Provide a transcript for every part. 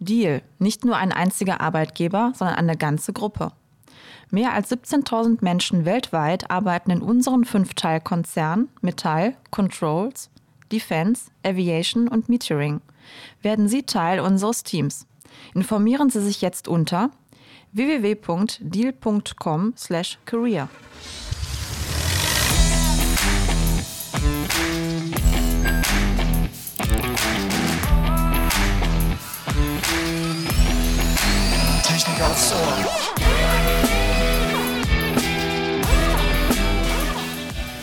Deal, nicht nur ein einziger Arbeitgeber, sondern eine ganze Gruppe. Mehr als 17.000 Menschen weltweit arbeiten in unseren Fünfteilkonzernen Metall, Controls, Defense, Aviation und Metering. Werden Sie Teil unseres Teams. Informieren Sie sich jetzt unter www.deal.com/career. aufs Ohr.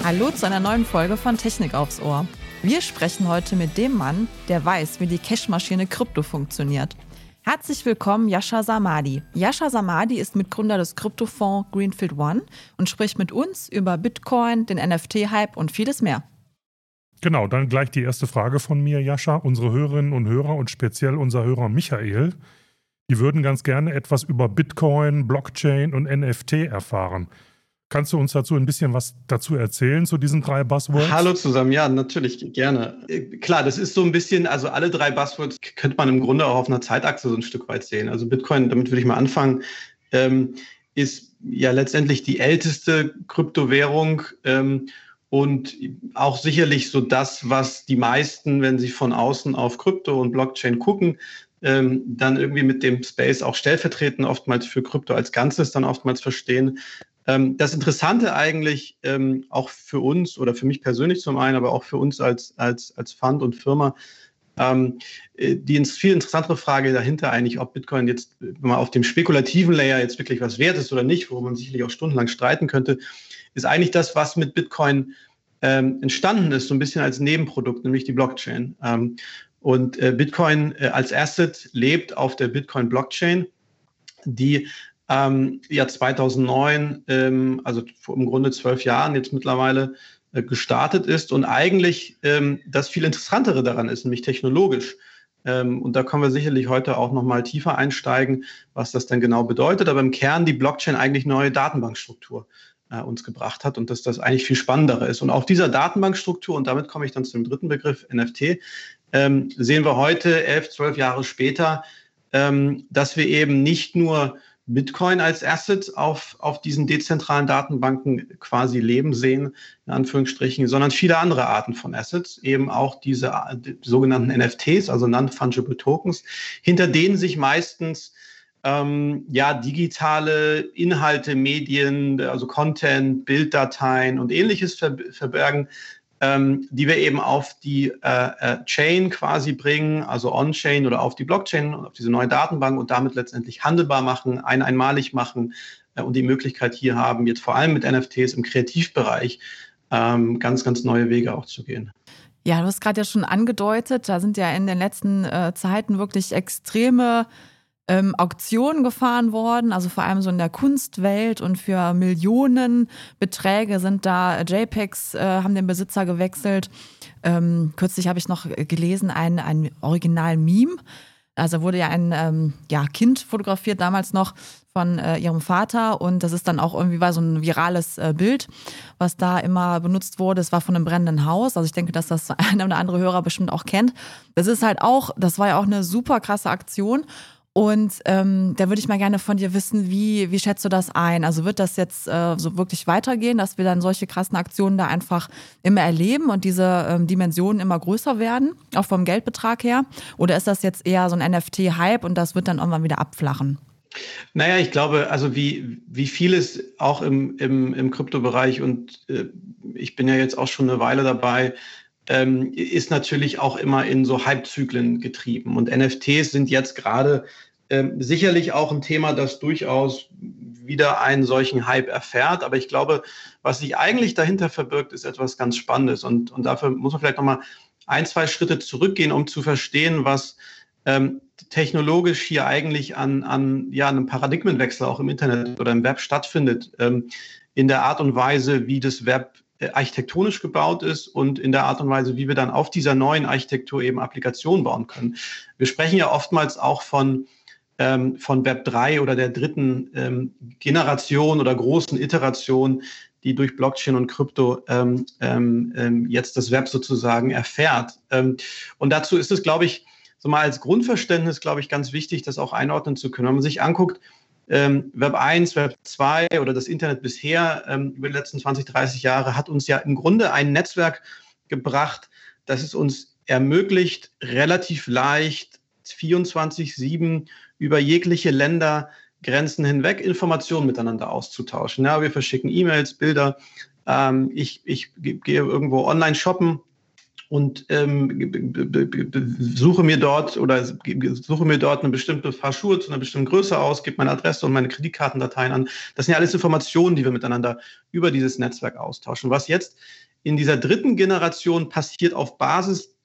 Hallo zu einer neuen Folge von Technik aufs Ohr. Wir sprechen heute mit dem Mann, der weiß, wie die Cashmaschine Krypto funktioniert. Herzlich willkommen, Yasha Samadi. Yasha Samadi ist Mitgründer des Kryptofonds Greenfield One und spricht mit uns über Bitcoin, den NFT-Hype und vieles mehr. Genau, dann gleich die erste Frage von mir, Jascha. Unsere Hörerinnen und Hörer und speziell unser Hörer Michael die würden ganz gerne etwas über Bitcoin, Blockchain und NFT erfahren. Kannst du uns dazu ein bisschen was dazu erzählen zu diesen drei Buzzwords? Hallo zusammen, ja, natürlich gerne. Klar, das ist so ein bisschen, also alle drei Buzzwords könnte man im Grunde auch auf einer Zeitachse so ein Stück weit sehen. Also Bitcoin, damit würde ich mal anfangen, ähm, ist ja letztendlich die älteste Kryptowährung ähm, und auch sicherlich so das, was die meisten, wenn sie von außen auf Krypto und Blockchain gucken, ähm, dann irgendwie mit dem Space auch stellvertretend oftmals für Krypto als Ganzes dann oftmals verstehen. Ähm, das Interessante eigentlich ähm, auch für uns oder für mich persönlich zum einen, aber auch für uns als, als, als Fund und Firma, ähm, äh, die viel interessantere Frage dahinter eigentlich, ob Bitcoin jetzt mal auf dem spekulativen Layer jetzt wirklich was wert ist oder nicht, worüber man sicherlich auch stundenlang streiten könnte, ist eigentlich das, was mit Bitcoin ähm, entstanden ist, so ein bisschen als Nebenprodukt, nämlich die Blockchain. Und äh, Bitcoin äh, als Asset lebt auf der Bitcoin-Blockchain, die ähm, ja 2009, ähm, also im Grunde zwölf Jahren jetzt mittlerweile äh, gestartet ist und eigentlich ähm, das viel Interessantere daran ist, nämlich technologisch. Ähm, und da können wir sicherlich heute auch noch mal tiefer einsteigen, was das denn genau bedeutet. Aber im Kern die Blockchain eigentlich neue Datenbankstruktur äh, uns gebracht hat und dass das eigentlich viel spannendere ist. Und auf dieser Datenbankstruktur, und damit komme ich dann zum dritten Begriff NFT, ähm, sehen wir heute, elf, zwölf Jahre später, ähm, dass wir eben nicht nur Bitcoin als Asset auf, auf diesen dezentralen Datenbanken quasi leben sehen, in Anführungsstrichen, sondern viele andere Arten von Assets, eben auch diese die sogenannten NFTs, also Non-Fungible Tokens, hinter denen sich meistens ähm, ja, digitale Inhalte, Medien, also Content, Bilddateien und ähnliches verbergen, ähm, die wir eben auf die äh, äh, Chain quasi bringen, also On-Chain oder auf die Blockchain und auf diese neue Datenbank und damit letztendlich handelbar machen, ein einmalig machen äh, und die Möglichkeit hier haben, jetzt vor allem mit NFTs im Kreativbereich ähm, ganz, ganz neue Wege auch zu gehen. Ja, du hast gerade ja schon angedeutet, da sind ja in den letzten äh, Zeiten wirklich extreme ähm, Auktionen gefahren worden, also vor allem so in der Kunstwelt und für Millionenbeträge sind da JPEGs, äh, haben den Besitzer gewechselt. Ähm, kürzlich habe ich noch gelesen, ein, ein Original-Meme. Also wurde ja ein ähm, ja, Kind fotografiert, damals noch von äh, ihrem Vater und das ist dann auch irgendwie war so ein virales äh, Bild, was da immer benutzt wurde. Es war von einem brennenden Haus. Also ich denke, dass das einer oder andere Hörer bestimmt auch kennt. Das ist halt auch, das war ja auch eine super krasse Aktion und ähm, da würde ich mal gerne von dir wissen, wie, wie schätzt du das ein? Also wird das jetzt äh, so wirklich weitergehen, dass wir dann solche krassen Aktionen da einfach immer erleben und diese ähm, Dimensionen immer größer werden, auch vom Geldbetrag her? Oder ist das jetzt eher so ein NFT-Hype und das wird dann irgendwann wieder abflachen? Naja, ich glaube, also wie, wie vieles auch im, im, im Kryptobereich und äh, ich bin ja jetzt auch schon eine Weile dabei, ähm, ist natürlich auch immer in so Hypezyklen getrieben. Und NFTs sind jetzt gerade ähm, sicherlich auch ein Thema, das durchaus wieder einen solchen Hype erfährt. Aber ich glaube, was sich eigentlich dahinter verbirgt, ist etwas ganz Spannendes. Und, und dafür muss man vielleicht nochmal ein, zwei Schritte zurückgehen, um zu verstehen, was ähm, technologisch hier eigentlich an, an ja, einem Paradigmenwechsel auch im Internet oder im Web stattfindet. Ähm, in der Art und Weise, wie das Web äh, architektonisch gebaut ist und in der Art und Weise, wie wir dann auf dieser neuen Architektur eben Applikationen bauen können. Wir sprechen ja oftmals auch von ähm, von Web 3 oder der dritten ähm, Generation oder großen Iteration, die durch Blockchain und Krypto ähm, ähm, ähm, jetzt das Web sozusagen erfährt. Und dazu ist es, glaube ich, so mal als Grundverständnis, glaube ich, ganz wichtig, das auch einordnen zu können. Wenn man sich anguckt, ähm, Web 1, Web 2 oder das Internet bisher ähm, über die letzten 20, 30 Jahre hat uns ja im Grunde ein Netzwerk gebracht, das es uns ermöglicht, relativ leicht 24-7 über jegliche Ländergrenzen hinweg Informationen miteinander auszutauschen. Ja, wir verschicken E-Mails, Bilder. Ähm, ich, ich gehe irgendwo online shoppen und ähm, suche mir dort oder suche mir dort eine bestimmte Paar Schuhe zu einer bestimmten Größe aus, gebe meine Adresse und meine Kreditkartendateien an. Das sind ja alles Informationen, die wir miteinander über dieses Netzwerk austauschen. Was jetzt in dieser dritten Generation passiert auf Basis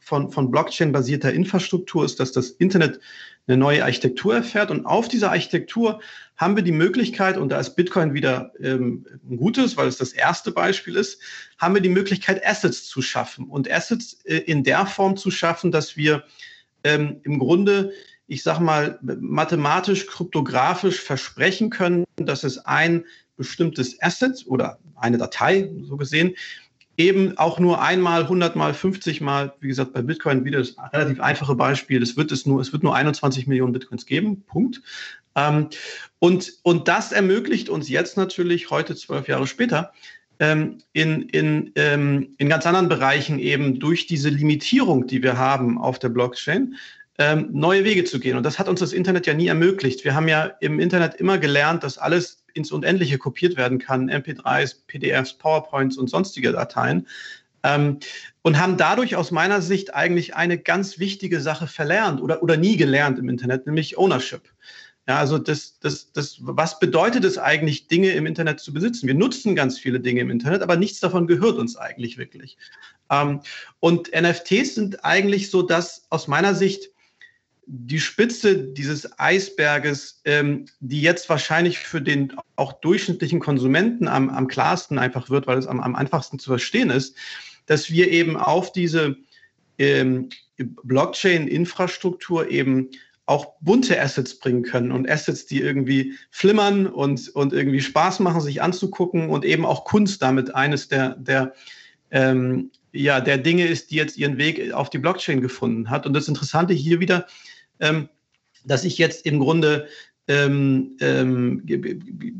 von, von Blockchain-basierter Infrastruktur, ist, dass das Internet eine neue Architektur erfährt. Und auf dieser Architektur haben wir die Möglichkeit, und da ist Bitcoin wieder ähm, ein gutes, weil es das erste Beispiel ist, haben wir die Möglichkeit, Assets zu schaffen. Und Assets äh, in der Form zu schaffen, dass wir ähm, im Grunde, ich sage mal, mathematisch, kryptografisch versprechen können, dass es ein bestimmtes Asset oder eine Datei, so gesehen, eben auch nur einmal, 100 mal, 50 mal, wie gesagt, bei Bitcoin wieder das relativ einfache Beispiel, es wird es nur, es wird nur 21 Millionen Bitcoins geben, Punkt. Ähm, und, und das ermöglicht uns jetzt natürlich heute, zwölf Jahre später, ähm, in, in, ähm, in ganz anderen Bereichen eben durch diese Limitierung, die wir haben auf der Blockchain, ähm, neue Wege zu gehen. Und das hat uns das Internet ja nie ermöglicht. Wir haben ja im Internet immer gelernt, dass alles ins Unendliche kopiert werden kann, MP3s, PDFs, PowerPoints und sonstige Dateien. Ähm, und haben dadurch aus meiner Sicht eigentlich eine ganz wichtige Sache verlernt oder, oder nie gelernt im Internet, nämlich Ownership. Ja, also das, das, das, was bedeutet es eigentlich, Dinge im Internet zu besitzen? Wir nutzen ganz viele Dinge im Internet, aber nichts davon gehört uns eigentlich wirklich. Ähm, und NFTs sind eigentlich so das aus meiner Sicht die Spitze dieses Eisberges, ähm, die jetzt wahrscheinlich für den auch durchschnittlichen Konsumenten am, am klarsten einfach wird, weil es am, am einfachsten zu verstehen ist, dass wir eben auf diese ähm, Blockchain-Infrastruktur eben auch bunte Assets bringen können und Assets, die irgendwie flimmern und, und irgendwie Spaß machen, sich anzugucken und eben auch Kunst damit eines der, der, ähm, ja, der Dinge ist, die jetzt ihren Weg auf die Blockchain gefunden hat. Und das Interessante hier wieder, ähm, dass ich jetzt im Grunde ähm, ähm,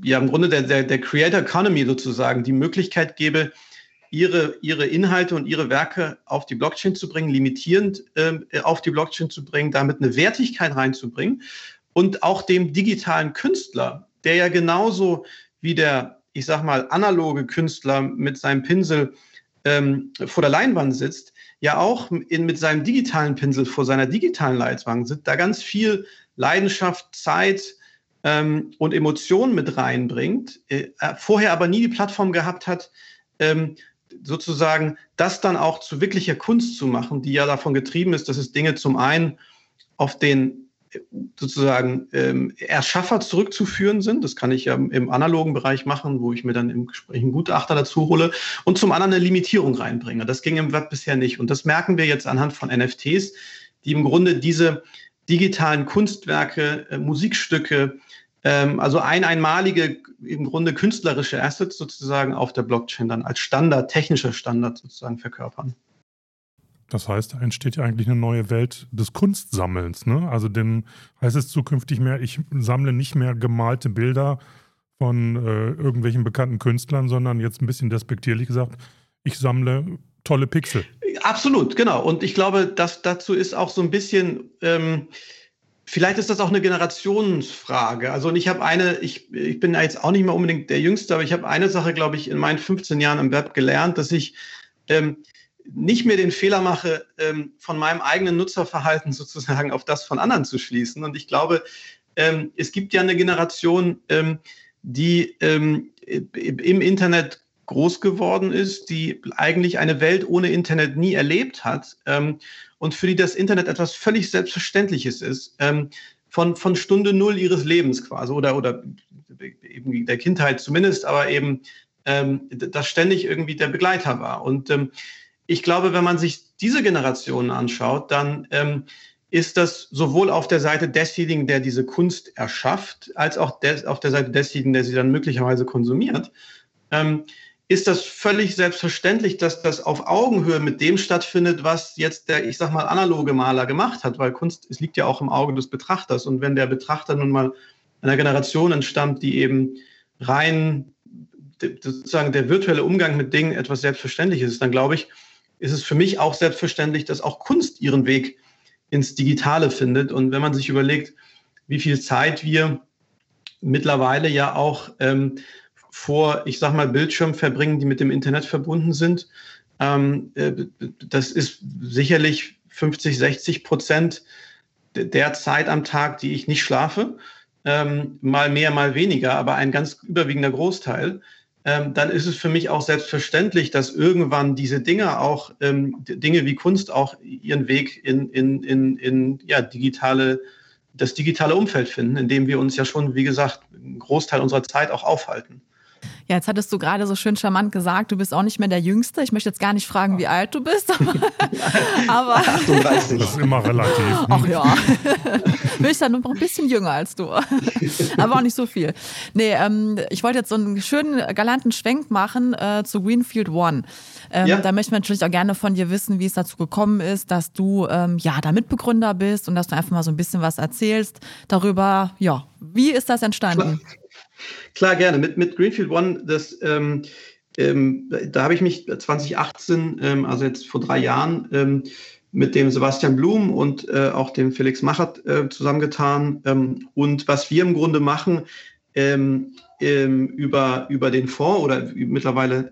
ja im Grunde der, der, der Creator Economy sozusagen die Möglichkeit gebe, ihre, ihre Inhalte und ihre Werke auf die Blockchain zu bringen, limitierend ähm, auf die Blockchain zu bringen, damit eine Wertigkeit reinzubringen und auch dem digitalen Künstler, der ja genauso wie der, ich sag mal, analoge Künstler mit seinem Pinsel ähm, vor der Leinwand sitzt, ja auch in, mit seinem digitalen Pinsel vor seiner digitalen Leitwand sitzt, da ganz viel Leidenschaft, Zeit ähm, und Emotionen mit reinbringt, äh, vorher aber nie die Plattform gehabt hat, ähm, sozusagen das dann auch zu wirklicher Kunst zu machen, die ja davon getrieben ist, dass es Dinge zum einen auf den sozusagen ähm, Erschaffer zurückzuführen sind. Das kann ich ja im analogen Bereich machen, wo ich mir dann im Gespräch einen Gutachter dazu hole und zum anderen eine Limitierung reinbringe. Das ging im Web bisher nicht. Und das merken wir jetzt anhand von NFTs, die im Grunde diese digitalen Kunstwerke, äh, Musikstücke, ähm, also ein einmalige, im Grunde künstlerische Assets sozusagen auf der Blockchain dann als Standard, technischer Standard sozusagen verkörpern. Das heißt, da entsteht ja eigentlich eine neue Welt des Kunstsammelns. Ne? Also denn heißt es zukünftig mehr, ich sammle nicht mehr gemalte Bilder von äh, irgendwelchen bekannten Künstlern, sondern jetzt ein bisschen despektierlich gesagt, ich sammle tolle Pixel. Absolut, genau. Und ich glaube, dass dazu ist auch so ein bisschen, ähm, vielleicht ist das auch eine Generationsfrage. Also und ich habe eine, ich, ich bin jetzt auch nicht mehr unbedingt der Jüngste, aber ich habe eine Sache, glaube ich, in meinen 15 Jahren im Web gelernt, dass ich ähm, nicht mehr den Fehler mache, ähm, von meinem eigenen Nutzerverhalten sozusagen auf das von anderen zu schließen. Und ich glaube, ähm, es gibt ja eine Generation, ähm, die im Internet groß geworden ist, die eigentlich eine Welt ohne Internet nie erlebt hat und für die das Internet etwas völlig Selbstverständliches ist, von, von Stunde Null ihres Lebens quasi oder, oder eben der Kindheit zumindest, aber eben das ständig irgendwie der Begleiter war. Und ich glaube, wenn man sich diese Generationen anschaut, dann ähm, ist das sowohl auf der Seite desjenigen, der diese Kunst erschafft, als auch des, auf der Seite desjenigen, der sie dann möglicherweise konsumiert, ähm, ist das völlig selbstverständlich, dass das auf Augenhöhe mit dem stattfindet, was jetzt der, ich sag mal, analoge Maler gemacht hat, weil Kunst, es liegt ja auch im Auge des Betrachters. Und wenn der Betrachter nun mal einer Generation entstammt, die eben rein sozusagen der virtuelle Umgang mit Dingen etwas Selbstverständliches ist, dann glaube ich, ist es für mich auch selbstverständlich, dass auch Kunst ihren Weg ins Digitale findet. Und wenn man sich überlegt, wie viel Zeit wir mittlerweile ja auch ähm, vor, ich sag mal, Bildschirmen verbringen, die mit dem Internet verbunden sind. Ähm, äh, das ist sicherlich 50, 60 Prozent der Zeit am Tag, die ich nicht schlafe. Ähm, mal mehr, mal weniger, aber ein ganz überwiegender Großteil. Ähm, dann ist es für mich auch selbstverständlich, dass irgendwann diese Dinge auch, ähm, Dinge wie Kunst auch ihren Weg in, in, in, in ja, digitale, das digitale Umfeld finden, in dem wir uns ja schon, wie gesagt, einen Großteil unserer Zeit auch aufhalten. Ja, jetzt hattest du gerade so schön charmant gesagt, du bist auch nicht mehr der Jüngste. Ich möchte jetzt gar nicht fragen, wie alt du bist. aber 38. Das ist immer relativ. Ach ja. Bin ich dann noch ein bisschen jünger als du. aber auch nicht so viel. Nee, ähm, ich wollte jetzt so einen schönen, galanten Schwenk machen äh, zu Greenfield One. Ähm, ja. Da möchte man natürlich auch gerne von dir wissen, wie es dazu gekommen ist, dass du ähm, ja da Mitbegründer bist und dass du einfach mal so ein bisschen was erzählst darüber, ja, wie ist das entstanden? Klar. Klar, gerne. Mit, mit Greenfield One, das, ähm, ähm, da habe ich mich 2018, ähm, also jetzt vor drei Jahren, ähm, mit dem Sebastian Blum und äh, auch dem Felix Machert äh, zusammengetan. Ähm, und was wir im Grunde machen, ähm, über, über den Fonds oder mittlerweile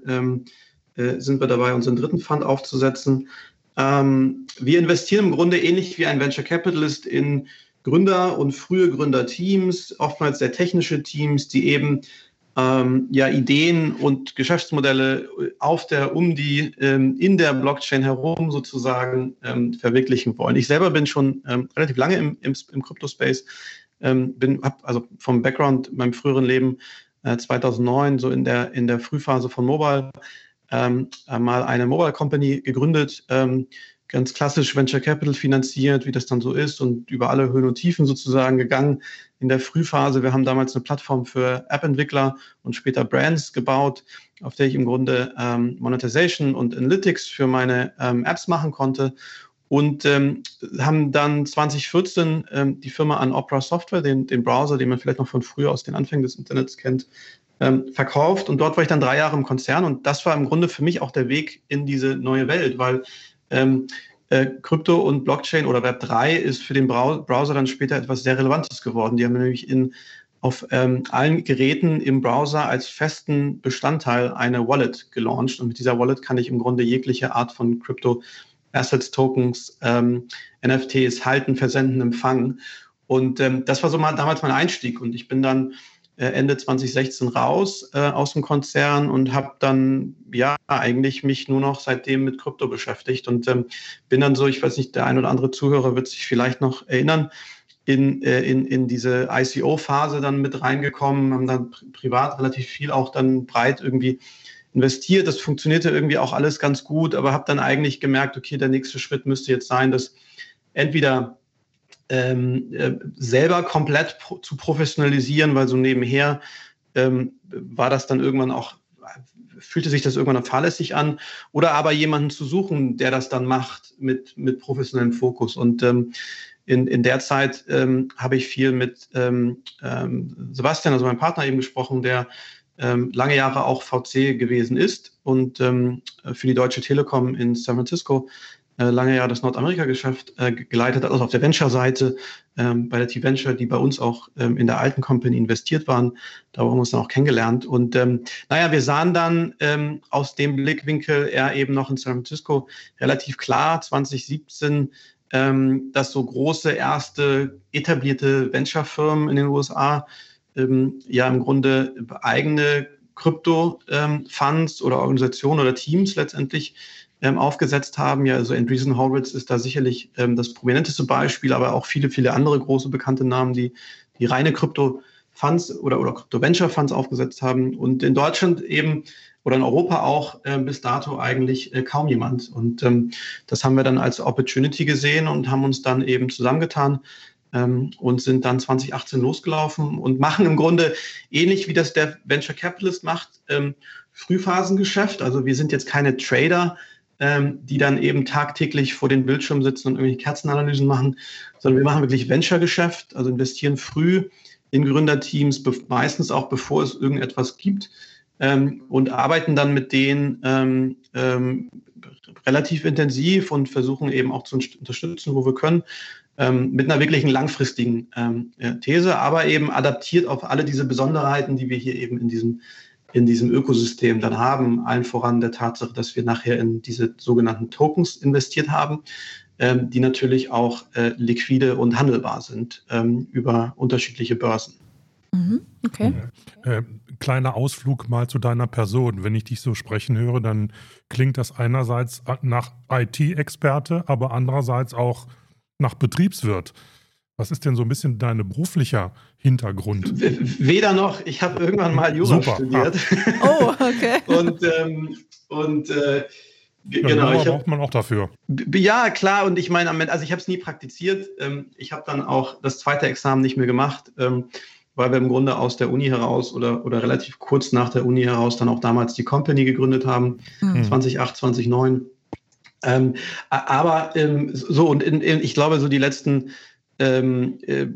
äh, sind wir dabei, unseren dritten Fund aufzusetzen. wir investieren im Grunde ähnlich wie ein Venture Capitalist in Gründer und frühe Gründerteams, oftmals sehr technische Teams, die eben ähm, ja Ideen und Geschäftsmodelle auf der, um die, ähm, in der Blockchain herum sozusagen ähm, verwirklichen wollen. Ich selber bin schon ähm, relativ lange im, im, im Crypto-Space, ähm, bin, habe also vom Background in meinem früheren Leben äh, 2009 so in der, in der Frühphase von Mobile ähm, mal eine Mobile Company gegründet, ganz klassisch Venture Capital finanziert, wie das dann so ist und über alle Höhen und Tiefen sozusagen gegangen in der Frühphase. Wir haben damals eine Plattform für App-Entwickler und später Brands gebaut, auf der ich im Grunde ähm, Monetization und Analytics für meine ähm, Apps machen konnte und ähm, haben dann 2014 ähm, die Firma an Opera Software, den, den Browser, den man vielleicht noch von früher aus den Anfängen des Internets kennt, ähm, verkauft. Und dort war ich dann drei Jahre im Konzern und das war im Grunde für mich auch der Weg in diese neue Welt, weil ähm, äh, Krypto und Blockchain oder Web 3 ist für den Browser dann später etwas sehr Relevantes geworden. Die haben nämlich in, auf ähm, allen Geräten im Browser als festen Bestandteil eine Wallet gelauncht. Und mit dieser Wallet kann ich im Grunde jegliche Art von Krypto Assets, Tokens, ähm, NFTs halten, versenden, empfangen. Und ähm, das war so mal damals mein Einstieg. Und ich bin dann Ende 2016 raus äh, aus dem Konzern und habe dann ja eigentlich mich nur noch seitdem mit Krypto beschäftigt und ähm, bin dann so, ich weiß nicht, der ein oder andere Zuhörer wird sich vielleicht noch erinnern, in, äh, in, in diese ICO-Phase dann mit reingekommen, haben dann pri privat relativ viel auch dann breit irgendwie investiert. Das funktionierte irgendwie auch alles ganz gut, aber habe dann eigentlich gemerkt, okay, der nächste Schritt müsste jetzt sein, dass entweder ähm, äh, selber komplett pro zu professionalisieren, weil so nebenher ähm, war das dann irgendwann auch, fühlte sich das irgendwann fahrlässig an, oder aber jemanden zu suchen, der das dann macht mit, mit professionellem Fokus. Und ähm, in, in der Zeit ähm, habe ich viel mit ähm, ähm, Sebastian, also meinem Partner, eben gesprochen, der lange Jahre auch VC gewesen ist und für die Deutsche Telekom in San Francisco lange Jahre das Nordamerika-Geschäft äh, geleitet hat, also auf der Venture-Seite ähm, bei der T-Venture, die bei uns auch ähm, in der alten Company investiert waren. Da haben wir uns dann auch kennengelernt. Und ähm, naja, wir sahen dann ähm, aus dem Blickwinkel, er eben noch in San Francisco, relativ klar 2017, ähm, dass so große erste etablierte Venture-Firmen in den USA ähm, ja im Grunde eigene Krypto-Funds ähm, oder Organisationen oder Teams letztendlich ähm, aufgesetzt haben. Ja, also Andreessen Horowitz ist da sicherlich ähm, das prominenteste Beispiel, aber auch viele, viele andere große bekannte Namen, die, die reine Krypto-Funds oder, oder Krypto-Venture-Funds aufgesetzt haben. Und in Deutschland eben oder in Europa auch äh, bis dato eigentlich äh, kaum jemand. Und ähm, das haben wir dann als Opportunity gesehen und haben uns dann eben zusammengetan ähm, und sind dann 2018 losgelaufen und machen im Grunde ähnlich wie das der Venture Capitalist macht, ähm, Frühphasengeschäft. Also wir sind jetzt keine Trader, ähm, die dann eben tagtäglich vor den Bildschirmen sitzen und irgendwelche Kerzenanalysen machen, sondern wir machen wirklich Venture-Geschäft, also investieren früh in Gründerteams, meistens auch bevor es irgendetwas gibt ähm, und arbeiten dann mit denen ähm, ähm, relativ intensiv und versuchen eben auch zu unterstützen, wo wir können, ähm, mit einer wirklichen langfristigen ähm, These, aber eben adaptiert auf alle diese Besonderheiten, die wir hier eben in diesem in diesem Ökosystem dann haben, allen voran der Tatsache, dass wir nachher in diese sogenannten Tokens investiert haben, ähm, die natürlich auch äh, liquide und handelbar sind ähm, über unterschiedliche Börsen. Mhm, okay. Äh, kleiner Ausflug mal zu deiner Person. Wenn ich dich so sprechen höre, dann klingt das einerseits nach IT-Experte, aber andererseits auch nach Betriebswirt. Was ist denn so ein bisschen dein beruflicher Hintergrund? Weder noch. Ich habe irgendwann mal Jura Super. studiert. Ah. Oh, okay. und ähm, und äh, ja, genau. Ich braucht man auch dafür. Ja, klar. Und ich meine, also ich habe es nie praktiziert. Ähm, ich habe dann auch das zweite Examen nicht mehr gemacht, ähm, weil wir im Grunde aus der Uni heraus oder, oder relativ kurz nach der Uni heraus dann auch damals die Company gegründet haben, mhm. 2008, 2009. Ähm, aber ähm, so, und in, in, ich glaube, so die letzten ähm, äh,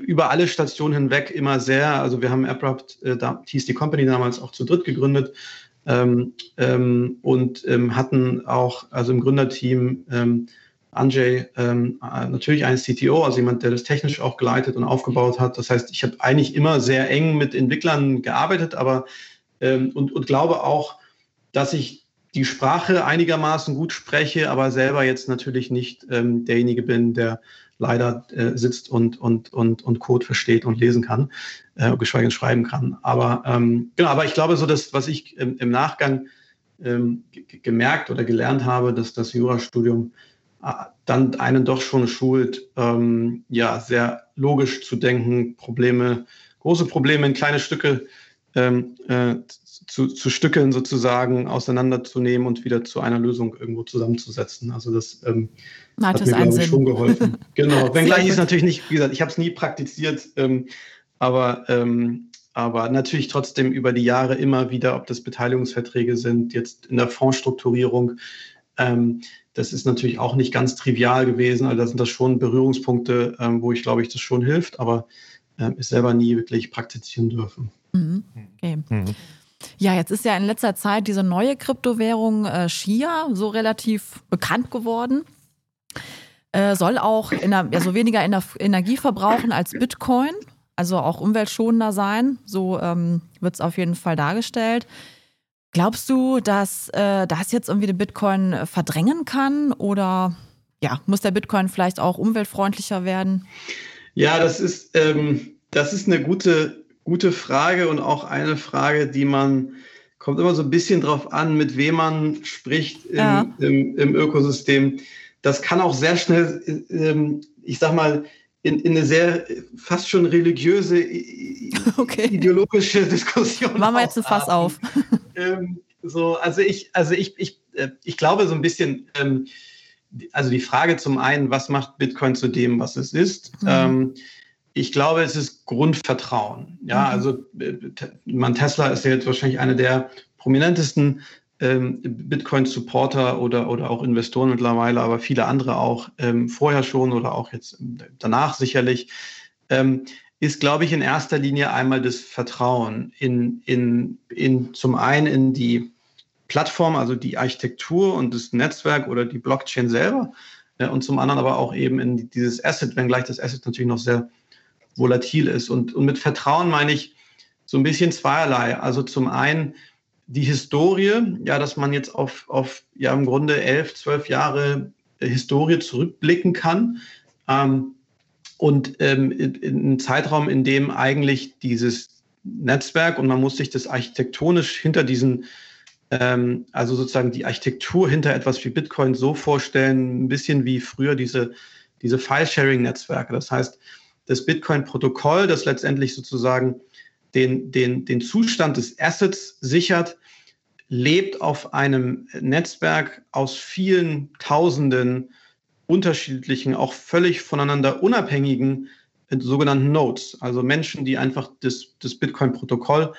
über alle Stationen hinweg immer sehr, also wir haben Abrupt, äh, da hieß die Company damals auch zu dritt gegründet ähm, ähm, und ähm, hatten auch, also im Gründerteam, ähm, Anjay, ähm, natürlich einen CTO, also jemand, der das technisch auch geleitet und aufgebaut hat. Das heißt, ich habe eigentlich immer sehr eng mit Entwicklern gearbeitet, aber und, und glaube auch, dass ich die Sprache einigermaßen gut spreche, aber selber jetzt natürlich nicht ähm, derjenige bin, der leider äh, sitzt und, und, und, und Code versteht und lesen kann, äh, geschweige denn schreiben kann. Aber ähm, genau, aber ich glaube, so das, was ich im, im Nachgang ähm, gemerkt oder gelernt habe, dass das Jurastudium äh, dann einen doch schon schult, ähm, ja, sehr logisch zu denken, Probleme, große Probleme in kleine Stücke ähm, äh, zu, zu Stückeln sozusagen auseinanderzunehmen und wieder zu einer Lösung irgendwo zusammenzusetzen. Also das ähm, hat, hat mir, glaube ich, schon geholfen. genau. Wenngleich ist natürlich nicht, wie gesagt, ich habe es nie praktiziert, ähm, aber, ähm, aber natürlich trotzdem über die Jahre immer wieder, ob das Beteiligungsverträge sind, jetzt in der Fondsstrukturierung, ähm, das ist natürlich auch nicht ganz trivial gewesen. Also da sind das schon Berührungspunkte, ähm, wo ich glaube ich, das schon hilft, aber ähm, ist selber nie wirklich praktizieren dürfen. Mhm. Okay. Mhm. Ja, jetzt ist ja in letzter Zeit diese neue Kryptowährung äh, Shia so relativ bekannt geworden. Äh, soll auch in der, also weniger in der Energie verbrauchen als Bitcoin, also auch umweltschonender sein. So ähm, wird es auf jeden Fall dargestellt. Glaubst du, dass äh, das jetzt irgendwie den Bitcoin verdrängen kann oder ja, muss der Bitcoin vielleicht auch umweltfreundlicher werden? Ja, das ist, ähm, das ist eine gute gute Frage und auch eine Frage, die man, kommt immer so ein bisschen drauf an, mit wem man spricht im, ja. im, im Ökosystem. Das kann auch sehr schnell, ähm, ich sag mal, in, in eine sehr fast schon religiöse, okay. ideologische Diskussion. Machen wir jetzt ein Fass auf. Ähm, so, also ich, also ich, ich, äh, ich glaube so ein bisschen, ähm, also die Frage zum einen, was macht Bitcoin zu dem, was es ist? Mhm. Ähm, ich glaube, es ist Grundvertrauen. Ja, mhm. also äh, man Tesla ist ja jetzt wahrscheinlich einer der prominentesten ähm, Bitcoin-Supporter oder, oder auch Investoren mittlerweile, aber viele andere auch ähm, vorher schon oder auch jetzt danach sicherlich, ähm, ist, glaube ich, in erster Linie einmal das Vertrauen in, in, in zum einen in die Plattform, also die Architektur und das Netzwerk oder die Blockchain selber äh, und zum anderen aber auch eben in dieses Asset, wenngleich das Asset natürlich noch sehr volatil ist. Und, und mit Vertrauen meine ich so ein bisschen zweierlei. Also zum einen die Historie, ja, dass man jetzt auf, auf ja im Grunde elf, zwölf Jahre Historie zurückblicken kann. Ähm, und ähm, in, in einem Zeitraum, in dem eigentlich dieses Netzwerk und man muss sich das architektonisch hinter diesen, ähm, also sozusagen die Architektur hinter etwas wie Bitcoin so vorstellen, ein bisschen wie früher diese, diese File-Sharing-Netzwerke. Das heißt, das Bitcoin-Protokoll, das letztendlich sozusagen den, den, den Zustand des Assets sichert, lebt auf einem Netzwerk aus vielen Tausenden unterschiedlichen, auch völlig voneinander unabhängigen äh, sogenannten Nodes, also Menschen, die einfach das, das Bitcoin-Protokoll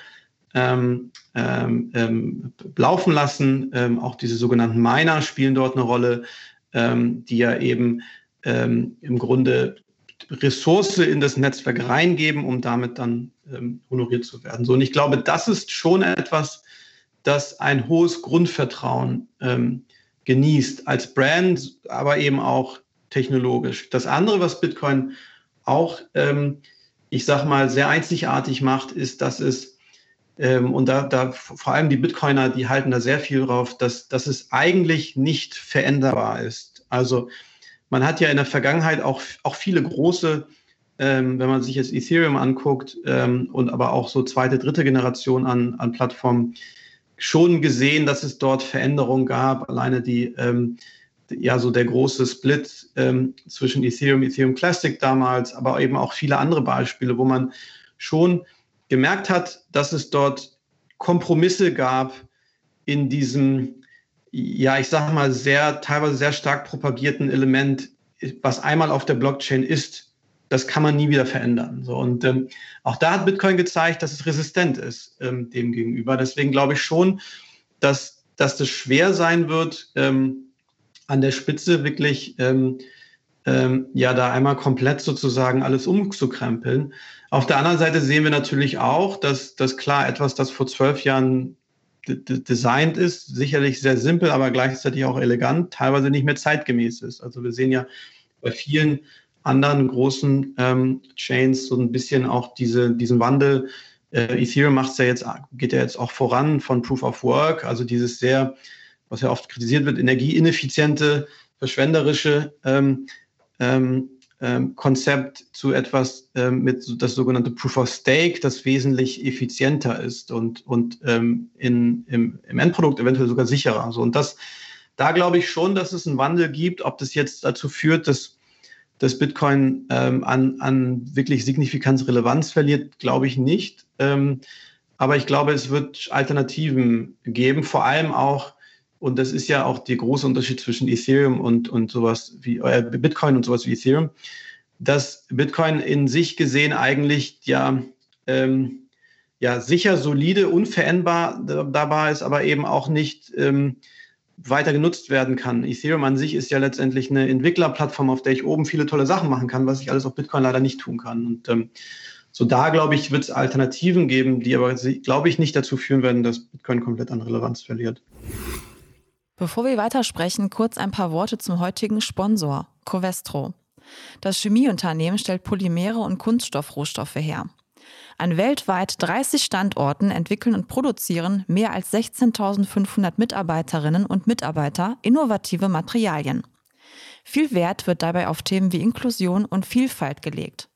ähm, ähm, ähm laufen lassen. Ähm, auch diese sogenannten Miner spielen dort eine Rolle, ähm, die ja eben ähm, im Grunde Ressource in das Netzwerk reingeben, um damit dann ähm, honoriert zu werden. So, und ich glaube, das ist schon etwas, das ein hohes Grundvertrauen ähm, genießt als Brand, aber eben auch technologisch. Das andere, was Bitcoin auch, ähm, ich sag mal, sehr einzigartig macht, ist, dass es, ähm, und da, da vor allem die Bitcoiner, die halten da sehr viel drauf, dass, dass es eigentlich nicht veränderbar ist. Also man hat ja in der Vergangenheit auch, auch viele große, ähm, wenn man sich jetzt Ethereum anguckt ähm, und aber auch so zweite, dritte Generation an, an Plattformen, schon gesehen, dass es dort Veränderungen gab. Alleine die, ähm, ja, so der große Split ähm, zwischen Ethereum, Ethereum Classic damals, aber eben auch viele andere Beispiele, wo man schon gemerkt hat, dass es dort Kompromisse gab in diesem ja, ich sage mal, sehr, teilweise sehr stark propagierten Element, was einmal auf der Blockchain ist, das kann man nie wieder verändern. So, und ähm, auch da hat Bitcoin gezeigt, dass es resistent ist ähm, dem gegenüber. Deswegen glaube ich schon, dass, dass das schwer sein wird, ähm, an der Spitze wirklich ähm, ähm, ja da einmal komplett sozusagen alles umzukrempeln. Auf der anderen Seite sehen wir natürlich auch, dass, dass klar etwas, das vor zwölf Jahren designt ist, sicherlich sehr simpel, aber gleichzeitig auch elegant, teilweise nicht mehr zeitgemäß ist. Also wir sehen ja bei vielen anderen großen ähm, Chains so ein bisschen auch diese, diesen Wandel. Äh, Ethereum macht ja jetzt, geht ja jetzt auch voran von Proof of Work, also dieses sehr, was ja oft kritisiert wird, energieineffiziente, verschwenderische ähm, ähm, ähm, Konzept zu etwas ähm, mit das sogenannte Proof of Stake, das wesentlich effizienter ist und, und ähm, in, im, im Endprodukt eventuell sogar sicherer. So, und das, da glaube ich schon, dass es einen Wandel gibt. Ob das jetzt dazu führt, dass, dass Bitcoin ähm, an, an wirklich Signifikanz Relevanz verliert, glaube ich nicht. Ähm, aber ich glaube, es wird Alternativen geben, vor allem auch und das ist ja auch der große Unterschied zwischen Ethereum und, und sowas wie äh, Bitcoin und sowas wie Ethereum, dass Bitcoin in sich gesehen eigentlich ja, ähm, ja sicher, solide, unveränderbar dabei ist, aber eben auch nicht ähm, weiter genutzt werden kann. Ethereum an sich ist ja letztendlich eine Entwicklerplattform, auf der ich oben viele tolle Sachen machen kann, was ich alles auf Bitcoin leider nicht tun kann. Und ähm, so da, glaube ich, wird es Alternativen geben, die aber, glaube ich, nicht dazu führen werden, dass Bitcoin komplett an Relevanz verliert. Bevor wir weitersprechen, kurz ein paar Worte zum heutigen Sponsor, Covestro. Das Chemieunternehmen stellt Polymere und Kunststoffrohstoffe her. An weltweit 30 Standorten entwickeln und produzieren mehr als 16.500 Mitarbeiterinnen und Mitarbeiter innovative Materialien. Viel Wert wird dabei auf Themen wie Inklusion und Vielfalt gelegt.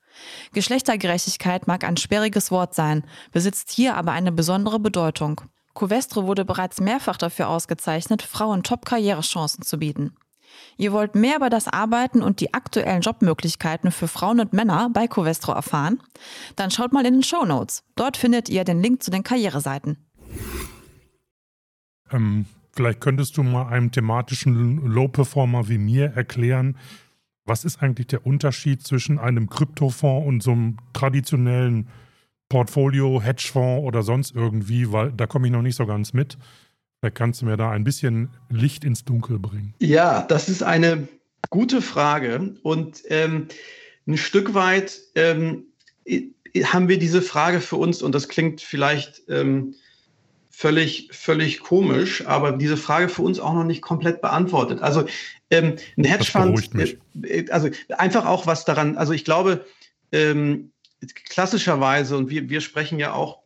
Geschlechtergerechtigkeit mag ein sperriges Wort sein, besitzt hier aber eine besondere Bedeutung. Covestro wurde bereits mehrfach dafür ausgezeichnet, Frauen Top-Karrierechancen zu bieten. Ihr wollt mehr über das Arbeiten und die aktuellen Jobmöglichkeiten für Frauen und Männer bei Covestro erfahren? Dann schaut mal in den Show Notes. Dort findet ihr den Link zu den Karriereseiten. Ähm, vielleicht könntest du mal einem thematischen Low-Performer wie mir erklären, was ist eigentlich der Unterschied zwischen einem Kryptofonds und so einem traditionellen Portfolio, Hedgefonds oder sonst irgendwie, weil da komme ich noch nicht so ganz mit. Vielleicht kannst du mir da ein bisschen Licht ins Dunkel bringen. Ja, das ist eine gute Frage. Und ähm, ein Stück weit ähm, haben wir diese Frage für uns, und das klingt vielleicht ähm, völlig, völlig komisch, aber diese Frage für uns auch noch nicht komplett beantwortet. Also ähm, ein Hedgefonds, äh, also einfach auch was daran, also ich glaube, ähm, klassischerweise, und wir, wir sprechen ja auch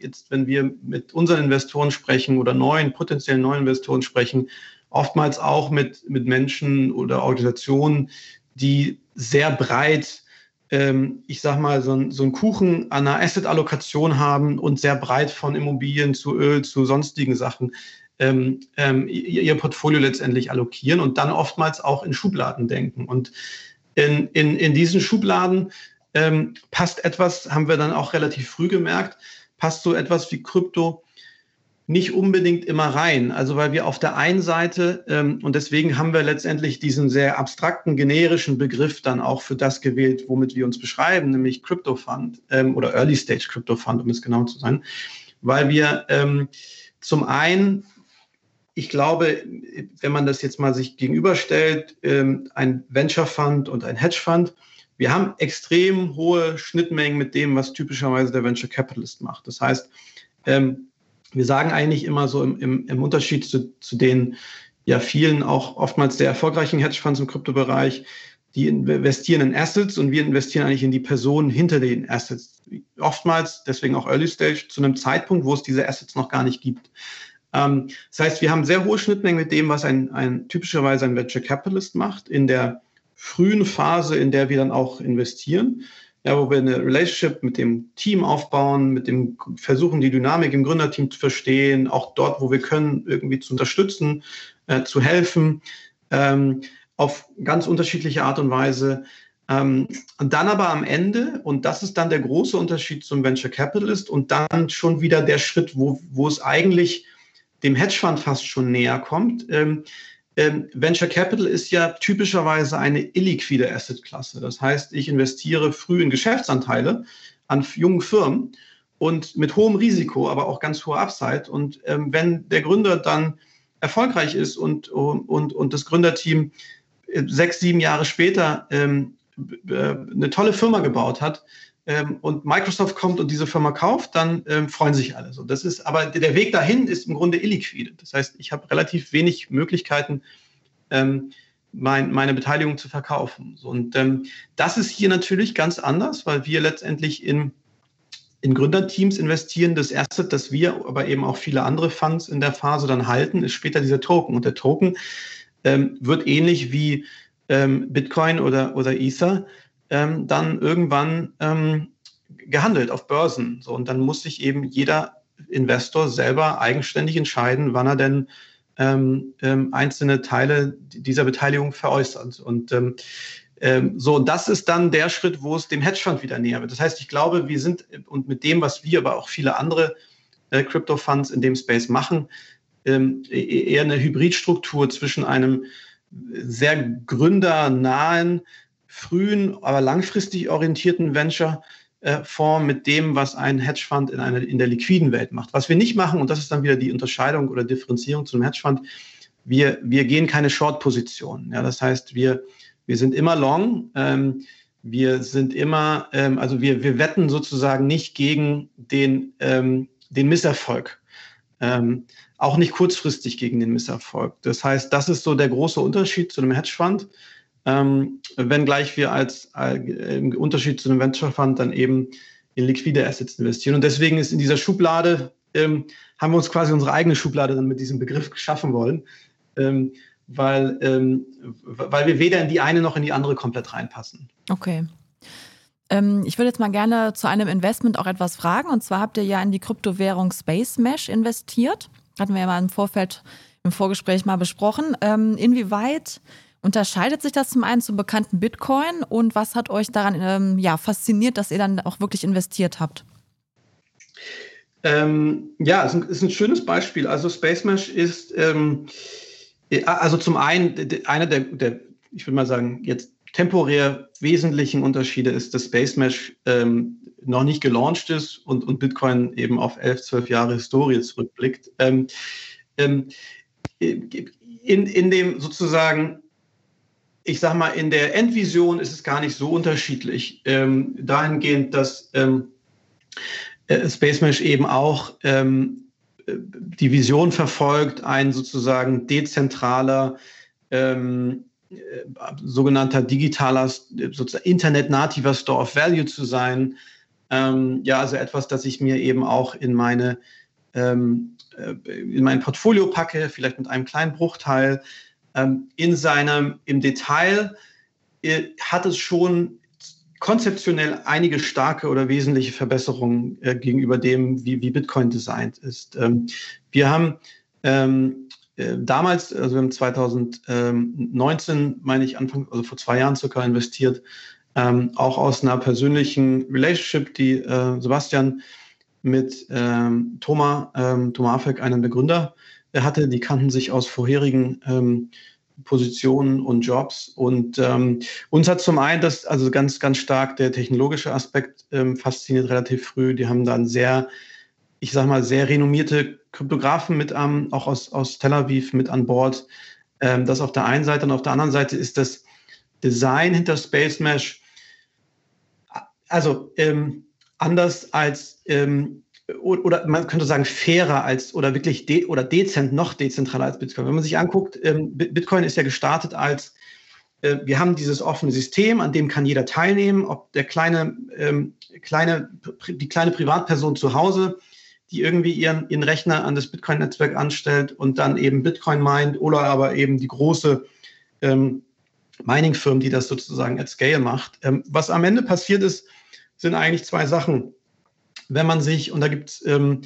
jetzt, wenn wir mit unseren Investoren sprechen oder neuen, potenziellen neuen Investoren sprechen, oftmals auch mit, mit Menschen oder Organisationen, die sehr breit, ähm, ich sag mal, so, ein, so einen Kuchen an einer Asset-Allokation haben und sehr breit von Immobilien zu Öl zu sonstigen Sachen ähm, ähm, ihr Portfolio letztendlich allokieren und dann oftmals auch in Schubladen denken. Und in, in, in diesen Schubladen ähm, passt etwas, haben wir dann auch relativ früh gemerkt, passt so etwas wie Krypto nicht unbedingt immer rein. Also weil wir auf der einen Seite, ähm, und deswegen haben wir letztendlich diesen sehr abstrakten, generischen Begriff dann auch für das gewählt, womit wir uns beschreiben, nämlich Crypto Fund ähm, oder Early Stage Crypto Fund, um es genau zu sein, weil wir ähm, zum einen, ich glaube, wenn man das jetzt mal sich gegenüberstellt, ähm, ein Venture Fund und ein Hedge Fund, wir haben extrem hohe Schnittmengen mit dem, was typischerweise der Venture Capitalist macht. Das heißt, ähm, wir sagen eigentlich immer so im, im, im Unterschied zu, zu den ja vielen auch oftmals sehr erfolgreichen Hedgefonds im Kryptobereich, die investieren in Assets und wir investieren eigentlich in die Personen hinter den Assets. Oftmals, deswegen auch Early Stage, zu einem Zeitpunkt, wo es diese Assets noch gar nicht gibt. Ähm, das heißt, wir haben sehr hohe Schnittmengen mit dem, was ein, ein typischerweise ein Venture Capitalist macht, in der frühen Phase, in der wir dann auch investieren ja, wo wir eine Relationship mit dem Team aufbauen, mit dem versuchen, die Dynamik im Gründerteam zu verstehen, auch dort, wo wir können, irgendwie zu unterstützen, äh, zu helfen, ähm, auf ganz unterschiedliche Art und Weise. Ähm, und dann aber am Ende, und das ist dann der große Unterschied zum Venture Capitalist und dann schon wieder der Schritt, wo, wo es eigentlich dem Hedgefonds fast schon näher kommt, ähm, ähm, Venture Capital ist ja typischerweise eine illiquide Assetklasse. Das heißt, ich investiere früh in Geschäftsanteile an jungen Firmen und mit hohem Risiko, aber auch ganz hoher Upside. Und ähm, wenn der Gründer dann erfolgreich ist und, und, und das Gründerteam äh, sechs, sieben Jahre später ähm, äh, eine tolle Firma gebaut hat, ähm, und Microsoft kommt und diese Firma kauft, dann ähm, freuen sich alle. So, das ist, aber der Weg dahin ist im Grunde illiquide. Das heißt, ich habe relativ wenig Möglichkeiten, ähm, mein, meine Beteiligung zu verkaufen. So, und ähm, das ist hier natürlich ganz anders, weil wir letztendlich in, in Gründerteams investieren. Das Asset, das wir, aber eben auch viele andere Funds in der Phase dann halten, ist später dieser Token. Und der Token ähm, wird ähnlich wie ähm, Bitcoin oder, oder Ether ähm, dann irgendwann ähm, gehandelt auf Börsen. So, und dann muss sich eben jeder Investor selber eigenständig entscheiden, wann er denn ähm, ähm, einzelne Teile dieser Beteiligung veräußert. Und ähm, ähm, so, das ist dann der Schritt, wo es dem Hedgefonds wieder näher wird. Das heißt, ich glaube, wir sind und mit dem, was wir, aber auch viele andere äh, Crypto-Funds in dem Space machen, ähm, e-, eher eine Hybridstruktur zwischen einem sehr gründernahen frühen, aber langfristig orientierten Venture-Fonds mit dem, was ein Hedgefonds in, einer, in der liquiden Welt macht. Was wir nicht machen, und das ist dann wieder die Unterscheidung oder Differenzierung zu einem Hedgefonds, wir, wir gehen keine Short-Positionen. Ja, das heißt, wir, wir sind immer long. Ähm, wir sind immer, ähm, also wir, wir wetten sozusagen nicht gegen den, ähm, den Misserfolg. Ähm, auch nicht kurzfristig gegen den Misserfolg. Das heißt, das ist so der große Unterschied zu einem Hedgefonds ähm, wenngleich wir als äh, im Unterschied zu einem Venture Fund dann eben in liquide Assets investieren. Und deswegen ist in dieser Schublade, ähm, haben wir uns quasi unsere eigene Schublade dann mit diesem Begriff geschaffen wollen, ähm, weil, ähm, weil wir weder in die eine noch in die andere komplett reinpassen. Okay. Ähm, ich würde jetzt mal gerne zu einem Investment auch etwas fragen. Und zwar habt ihr ja in die Kryptowährung Space Mesh investiert. Hatten wir ja mal im Vorfeld, im Vorgespräch mal besprochen. Ähm, inwieweit Unterscheidet sich das zum einen zum bekannten Bitcoin und was hat euch daran ähm, ja, fasziniert, dass ihr dann auch wirklich investiert habt? Ähm, ja, ist, ein, ist ein, schönes Beispiel. Also Space Mesh ist, ähm, äh, also zum einen, einer der, der, ich würde mal sagen, jetzt temporär wesentlichen Unterschiede ist, dass Space Mesh ähm, noch nicht gelauncht ist und, und Bitcoin eben auf elf, zwölf Jahre Historie zurückblickt. Ähm, ähm, in, in dem sozusagen ich sage mal, in der Endvision ist es gar nicht so unterschiedlich. Ähm, dahingehend, dass ähm, äh, Space Mesh eben auch ähm, die Vision verfolgt, ein sozusagen dezentraler, ähm, äh, sogenannter digitaler, sozusagen Internet-nativer Store of Value zu sein. Ähm, ja, also etwas, das ich mir eben auch in meine ähm, äh, in mein Portfolio packe, vielleicht mit einem kleinen Bruchteil, ähm, in seinem, im Detail äh, hat es schon konzeptionell einige starke oder wesentliche Verbesserungen äh, gegenüber dem, wie, wie Bitcoin designt ist. Ähm, wir haben ähm, äh, damals, also wir haben 2019, meine ich, Anfang, also vor zwei Jahren circa investiert, ähm, auch aus einer persönlichen Relationship, die äh, Sebastian mit ähm, Thomas, ähm, Thomas Afek, einem der Gründer, er hatte, die kannten sich aus vorherigen ähm, Positionen und Jobs. Und ähm, uns hat zum einen das, also ganz, ganz stark der technologische Aspekt ähm, fasziniert relativ früh. Die haben dann sehr ich sage mal, sehr renommierte Kryptografen mit am, auch aus, aus Tel Aviv mit an Bord. Ähm, das auf der einen Seite und auf der anderen Seite ist das Design hinter Space Mesh, also ähm, anders als ähm, oder man könnte sagen fairer als oder wirklich de oder dezent noch dezentraler als Bitcoin. Wenn man sich anguckt, ähm, Bitcoin ist ja gestartet als äh, wir haben dieses offene System, an dem kann jeder teilnehmen, ob der kleine, ähm, kleine die kleine Privatperson zu Hause, die irgendwie ihren, ihren Rechner an das Bitcoin-Netzwerk anstellt und dann eben Bitcoin meint oder aber eben die große ähm, Mining-Firmen, die das sozusagen at scale macht. Was am Ende passiert ist, sind eigentlich zwei Sachen wenn man sich, und da gibt es ähm,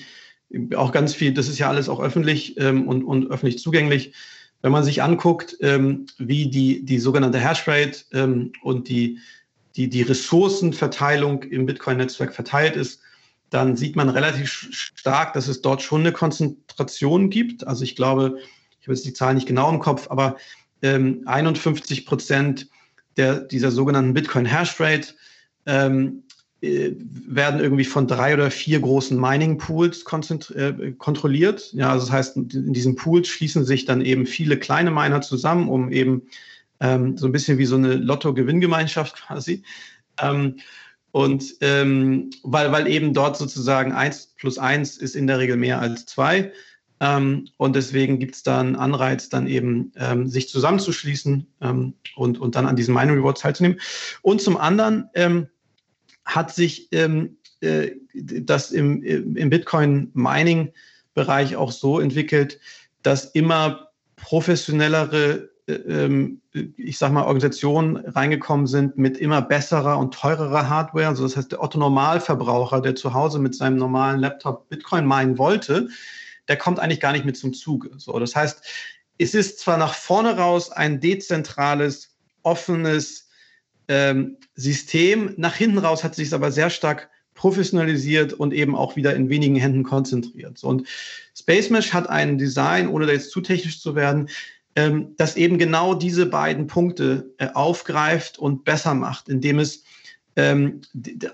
auch ganz viel, das ist ja alles auch öffentlich ähm, und, und öffentlich zugänglich, wenn man sich anguckt, ähm, wie die, die sogenannte Hashrate ähm, und die, die, die Ressourcenverteilung im Bitcoin-Netzwerk verteilt ist, dann sieht man relativ stark, dass es dort schon eine Konzentration gibt. Also ich glaube, ich habe jetzt die Zahl nicht genau im Kopf, aber ähm, 51 Prozent dieser sogenannten Bitcoin-Hashrate ähm, äh, werden irgendwie von drei oder vier großen Mining-Pools äh, kontrolliert. Ja, also das heißt, in diesen Pools schließen sich dann eben viele kleine Miner zusammen, um eben ähm, so ein bisschen wie so eine Lotto-Gewinngemeinschaft quasi. Ähm, und ähm, weil, weil eben dort sozusagen eins plus eins ist in der Regel mehr als zwei. Ähm, und deswegen gibt es da einen Anreiz, dann eben ähm, sich zusammenzuschließen ähm, und, und dann an diesen Mining Rewards teilzunehmen. Und zum anderen, hat sich ähm, äh, das im, im Bitcoin-Mining-Bereich auch so entwickelt, dass immer professionellere, äh, ähm, ich sag mal, Organisationen reingekommen sind mit immer besserer und teurerer Hardware. Also das heißt, der Otto-Normalverbraucher, der zu Hause mit seinem normalen Laptop Bitcoin meinen wollte, der kommt eigentlich gar nicht mit zum Zuge. So, das heißt, es ist zwar nach vorne raus ein dezentrales, offenes, ähm, System. Nach hinten raus hat sich es aber sehr stark professionalisiert und eben auch wieder in wenigen Händen konzentriert. Und Space Mesh hat ein Design, ohne da jetzt zu technisch zu werden, ähm, das eben genau diese beiden Punkte äh, aufgreift und besser macht, indem es ähm,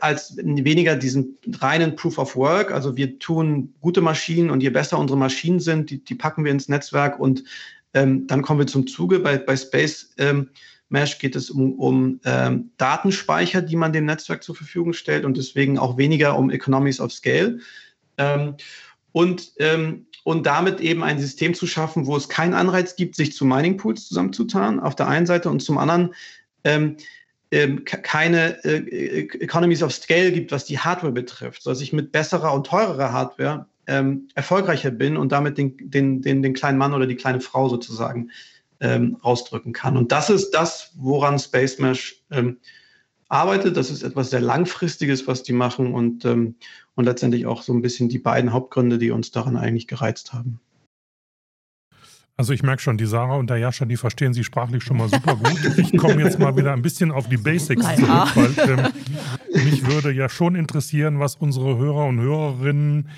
als weniger diesen reinen Proof of Work, also wir tun gute Maschinen und je besser unsere Maschinen sind, die, die packen wir ins Netzwerk und ähm, dann kommen wir zum Zuge. Bei, bei Space ähm, Mesh geht es um, um ähm, Datenspeicher, die man dem Netzwerk zur Verfügung stellt und deswegen auch weniger um Economies of Scale. Ähm, und, ähm, und damit eben ein System zu schaffen, wo es keinen Anreiz gibt, sich zu Mining Pools zusammenzutun, auf der einen Seite und zum anderen ähm, ähm, keine äh, Economies of Scale gibt, was die Hardware betrifft, sodass ich mit besserer und teurerer Hardware ähm, erfolgreicher bin und damit den, den, den, den kleinen Mann oder die kleine Frau sozusagen ähm, ausdrücken kann. Und das ist das, woran Space Mesh ähm, arbeitet. Das ist etwas sehr Langfristiges, was die machen und, ähm, und letztendlich auch so ein bisschen die beiden Hauptgründe, die uns daran eigentlich gereizt haben. Also ich merke schon, die Sarah und der Jascha, die verstehen sie sprachlich schon mal super gut. Ich komme jetzt mal wieder ein bisschen auf die Basics zurück, weil ähm, mich würde ja schon interessieren, was unsere Hörer und Hörerinnen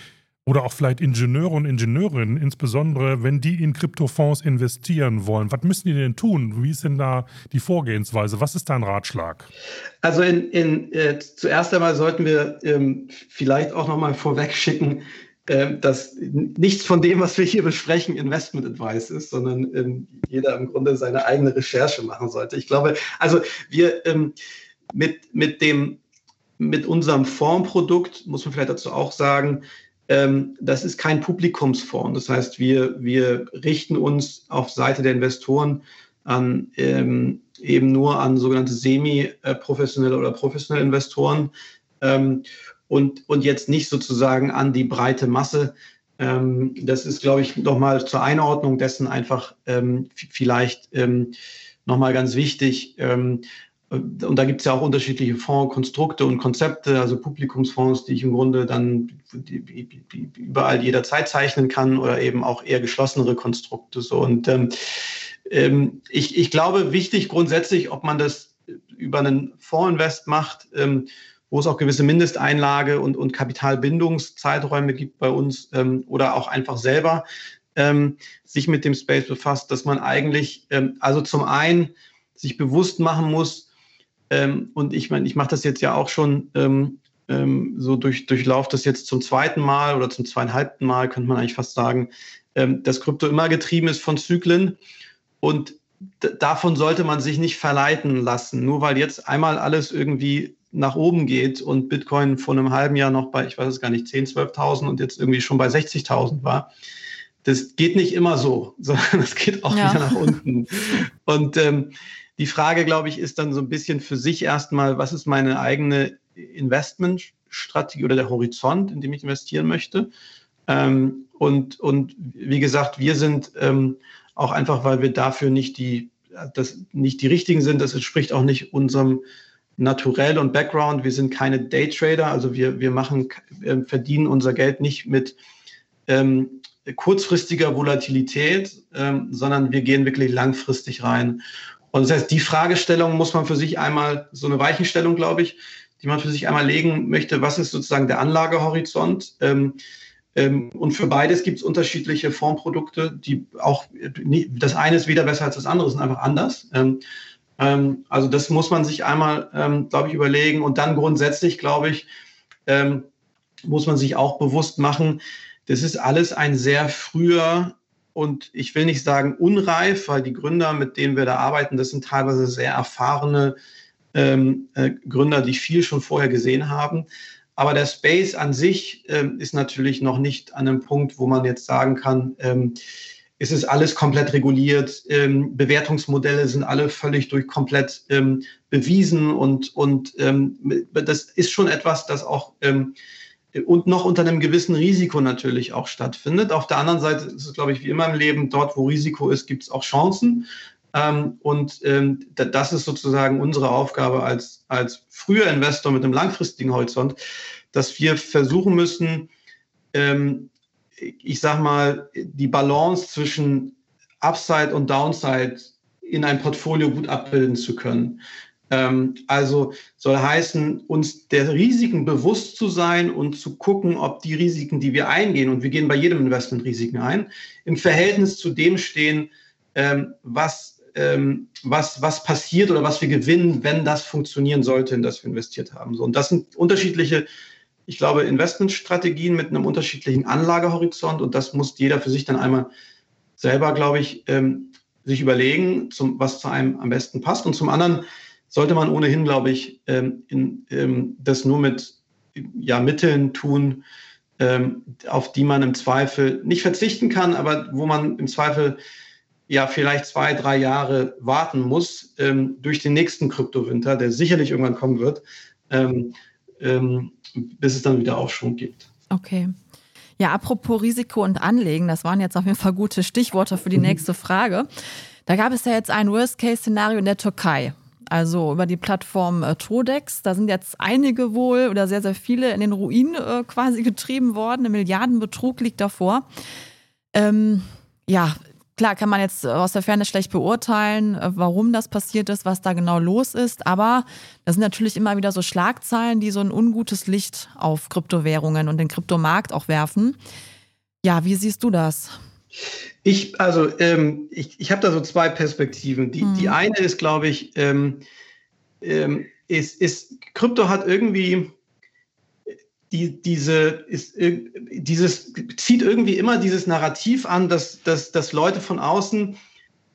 oder auch vielleicht Ingenieure und Ingenieurinnen, insbesondere wenn die in Kryptofonds investieren wollen. Was müssen die denn tun? Wie ist denn da die Vorgehensweise? Was ist dein Ratschlag? Also in, in, äh, zuerst einmal sollten wir ähm, vielleicht auch nochmal vorweg schicken, äh, dass nichts von dem, was wir hier besprechen, Investment Advice ist, sondern ähm, jeder im Grunde seine eigene Recherche machen sollte. Ich glaube, also wir ähm, mit, mit dem mit unserem Fondsprodukt, muss man vielleicht dazu auch sagen, ähm, das ist kein Publikumsfonds. Das heißt, wir, wir richten uns auf Seite der Investoren an ähm, eben nur an sogenannte semi-professionelle oder professionelle Investoren ähm, und, und jetzt nicht sozusagen an die breite Masse. Ähm, das ist, glaube ich, nochmal zur Einordnung dessen einfach ähm, vielleicht ähm, nochmal ganz wichtig. Und da gibt es ja auch unterschiedliche Fondskonstrukte und Konzepte, also Publikumsfonds, die ich im Grunde dann überall jederzeit zeichnen kann oder eben auch eher geschlossenere Konstrukte. So. Und ähm, ähm, ich, ich glaube, wichtig grundsätzlich, ob man das über einen Fondsinvest macht, ähm, wo es auch gewisse Mindesteinlage und, und Kapitalbindungszeiträume gibt bei uns ähm, oder auch einfach selber ähm, sich mit dem Space befasst, dass man eigentlich, ähm, also zum einen sich bewusst machen muss, ähm, und ich meine, ich mache das jetzt ja auch schon ähm, ähm, so durch, durchlauft das jetzt zum zweiten Mal oder zum zweieinhalbten Mal, könnte man eigentlich fast sagen, ähm, dass Krypto immer getrieben ist von Zyklen. Und davon sollte man sich nicht verleiten lassen. Nur weil jetzt einmal alles irgendwie nach oben geht und Bitcoin vor einem halben Jahr noch bei, ich weiß es gar nicht, 10.000, 12.000 und jetzt irgendwie schon bei 60.000 war. Das geht nicht immer so, sondern es geht auch ja. wieder nach unten. Und ähm, die Frage, glaube ich, ist dann so ein bisschen für sich erstmal, was ist meine eigene Investmentstrategie oder der Horizont, in dem ich investieren möchte? Ähm, und, und wie gesagt, wir sind ähm, auch einfach, weil wir dafür nicht die, das nicht die richtigen sind. Das entspricht auch nicht unserem Naturell und Background. Wir sind keine Daytrader, also wir, wir machen, wir verdienen unser Geld nicht mit ähm, kurzfristiger Volatilität, ähm, sondern wir gehen wirklich langfristig rein. Und das heißt, die Fragestellung muss man für sich einmal, so eine Weichenstellung, glaube ich, die man für sich einmal legen möchte, was ist sozusagen der Anlagehorizont? Ähm, ähm, und für beides gibt es unterschiedliche Fonds-Produkte, die auch, das eine ist weder besser als das andere, sind einfach anders. Ähm, ähm, also das muss man sich einmal, glaube ich, überlegen. Und dann grundsätzlich, glaube ich, muss man sich auch bewusst machen, das ist alles ein sehr früher und ich will nicht sagen unreif, weil die Gründer, mit denen wir da arbeiten, das sind teilweise sehr erfahrene ähm, äh, Gründer, die viel schon vorher gesehen haben. Aber der Space an sich ähm, ist natürlich noch nicht an einem Punkt, wo man jetzt sagen kann, ähm, es ist alles komplett reguliert, ähm, Bewertungsmodelle sind alle völlig durch komplett ähm, bewiesen und, und ähm, das ist schon etwas, das auch ähm, und noch unter einem gewissen Risiko natürlich auch stattfindet. Auf der anderen Seite ist es, glaube ich, wie immer im Leben, dort, wo Risiko ist, gibt es auch Chancen. Ähm, und ähm, das ist sozusagen unsere Aufgabe als, als früher Investor mit einem langfristigen Horizont, dass wir versuchen müssen, ähm, ich sage mal, die Balance zwischen Upside und Downside in ein Portfolio gut abbilden zu können. Ähm, also soll heißen, uns der Risiken bewusst zu sein und zu gucken, ob die Risiken, die wir eingehen, und wir gehen bei jedem Investment Risiken ein, im Verhältnis zu dem stehen, ähm, was ähm, was, was passiert oder was wir gewinnen, wenn das funktionieren sollte, in das wir investiert haben. So, und das sind unterschiedliche, ich glaube, Investmentstrategien mit einem unterschiedlichen Anlagehorizont und das muss jeder für sich dann einmal selber, glaube ich, sich überlegen, was zu einem am besten passt. Und zum anderen sollte man ohnehin, glaube ich, ähm, in, ähm, das nur mit ja, Mitteln tun, ähm, auf die man im Zweifel nicht verzichten kann, aber wo man im Zweifel ja vielleicht zwei, drei Jahre warten muss ähm, durch den nächsten Kryptowinter, der sicherlich irgendwann kommen wird, ähm, ähm, bis es dann wieder Aufschwung gibt. Okay. Ja, apropos Risiko und Anlegen, das waren jetzt auf jeden Fall gute Stichworte für die mhm. nächste Frage. Da gab es ja jetzt ein Worst-Case-Szenario in der Türkei. Also über die Plattform äh, Todex. Da sind jetzt einige wohl oder sehr, sehr viele in den Ruin äh, quasi getrieben worden. Ein Milliardenbetrug liegt davor. Ähm, ja, Klar kann man jetzt aus der Ferne schlecht beurteilen, äh, warum das passiert ist, was da genau los ist, aber das sind natürlich immer wieder so Schlagzeilen, die so ein ungutes Licht auf Kryptowährungen und den Kryptomarkt auch werfen. Ja, wie siehst du das? Ich, also, ähm, ich, ich habe da so zwei Perspektiven. Die, mhm. die eine ist, glaube ich, ähm, ähm, ist, ist, Krypto hat irgendwie die, diese, ist, dieses, zieht irgendwie immer dieses Narrativ an, dass, dass, dass Leute von außen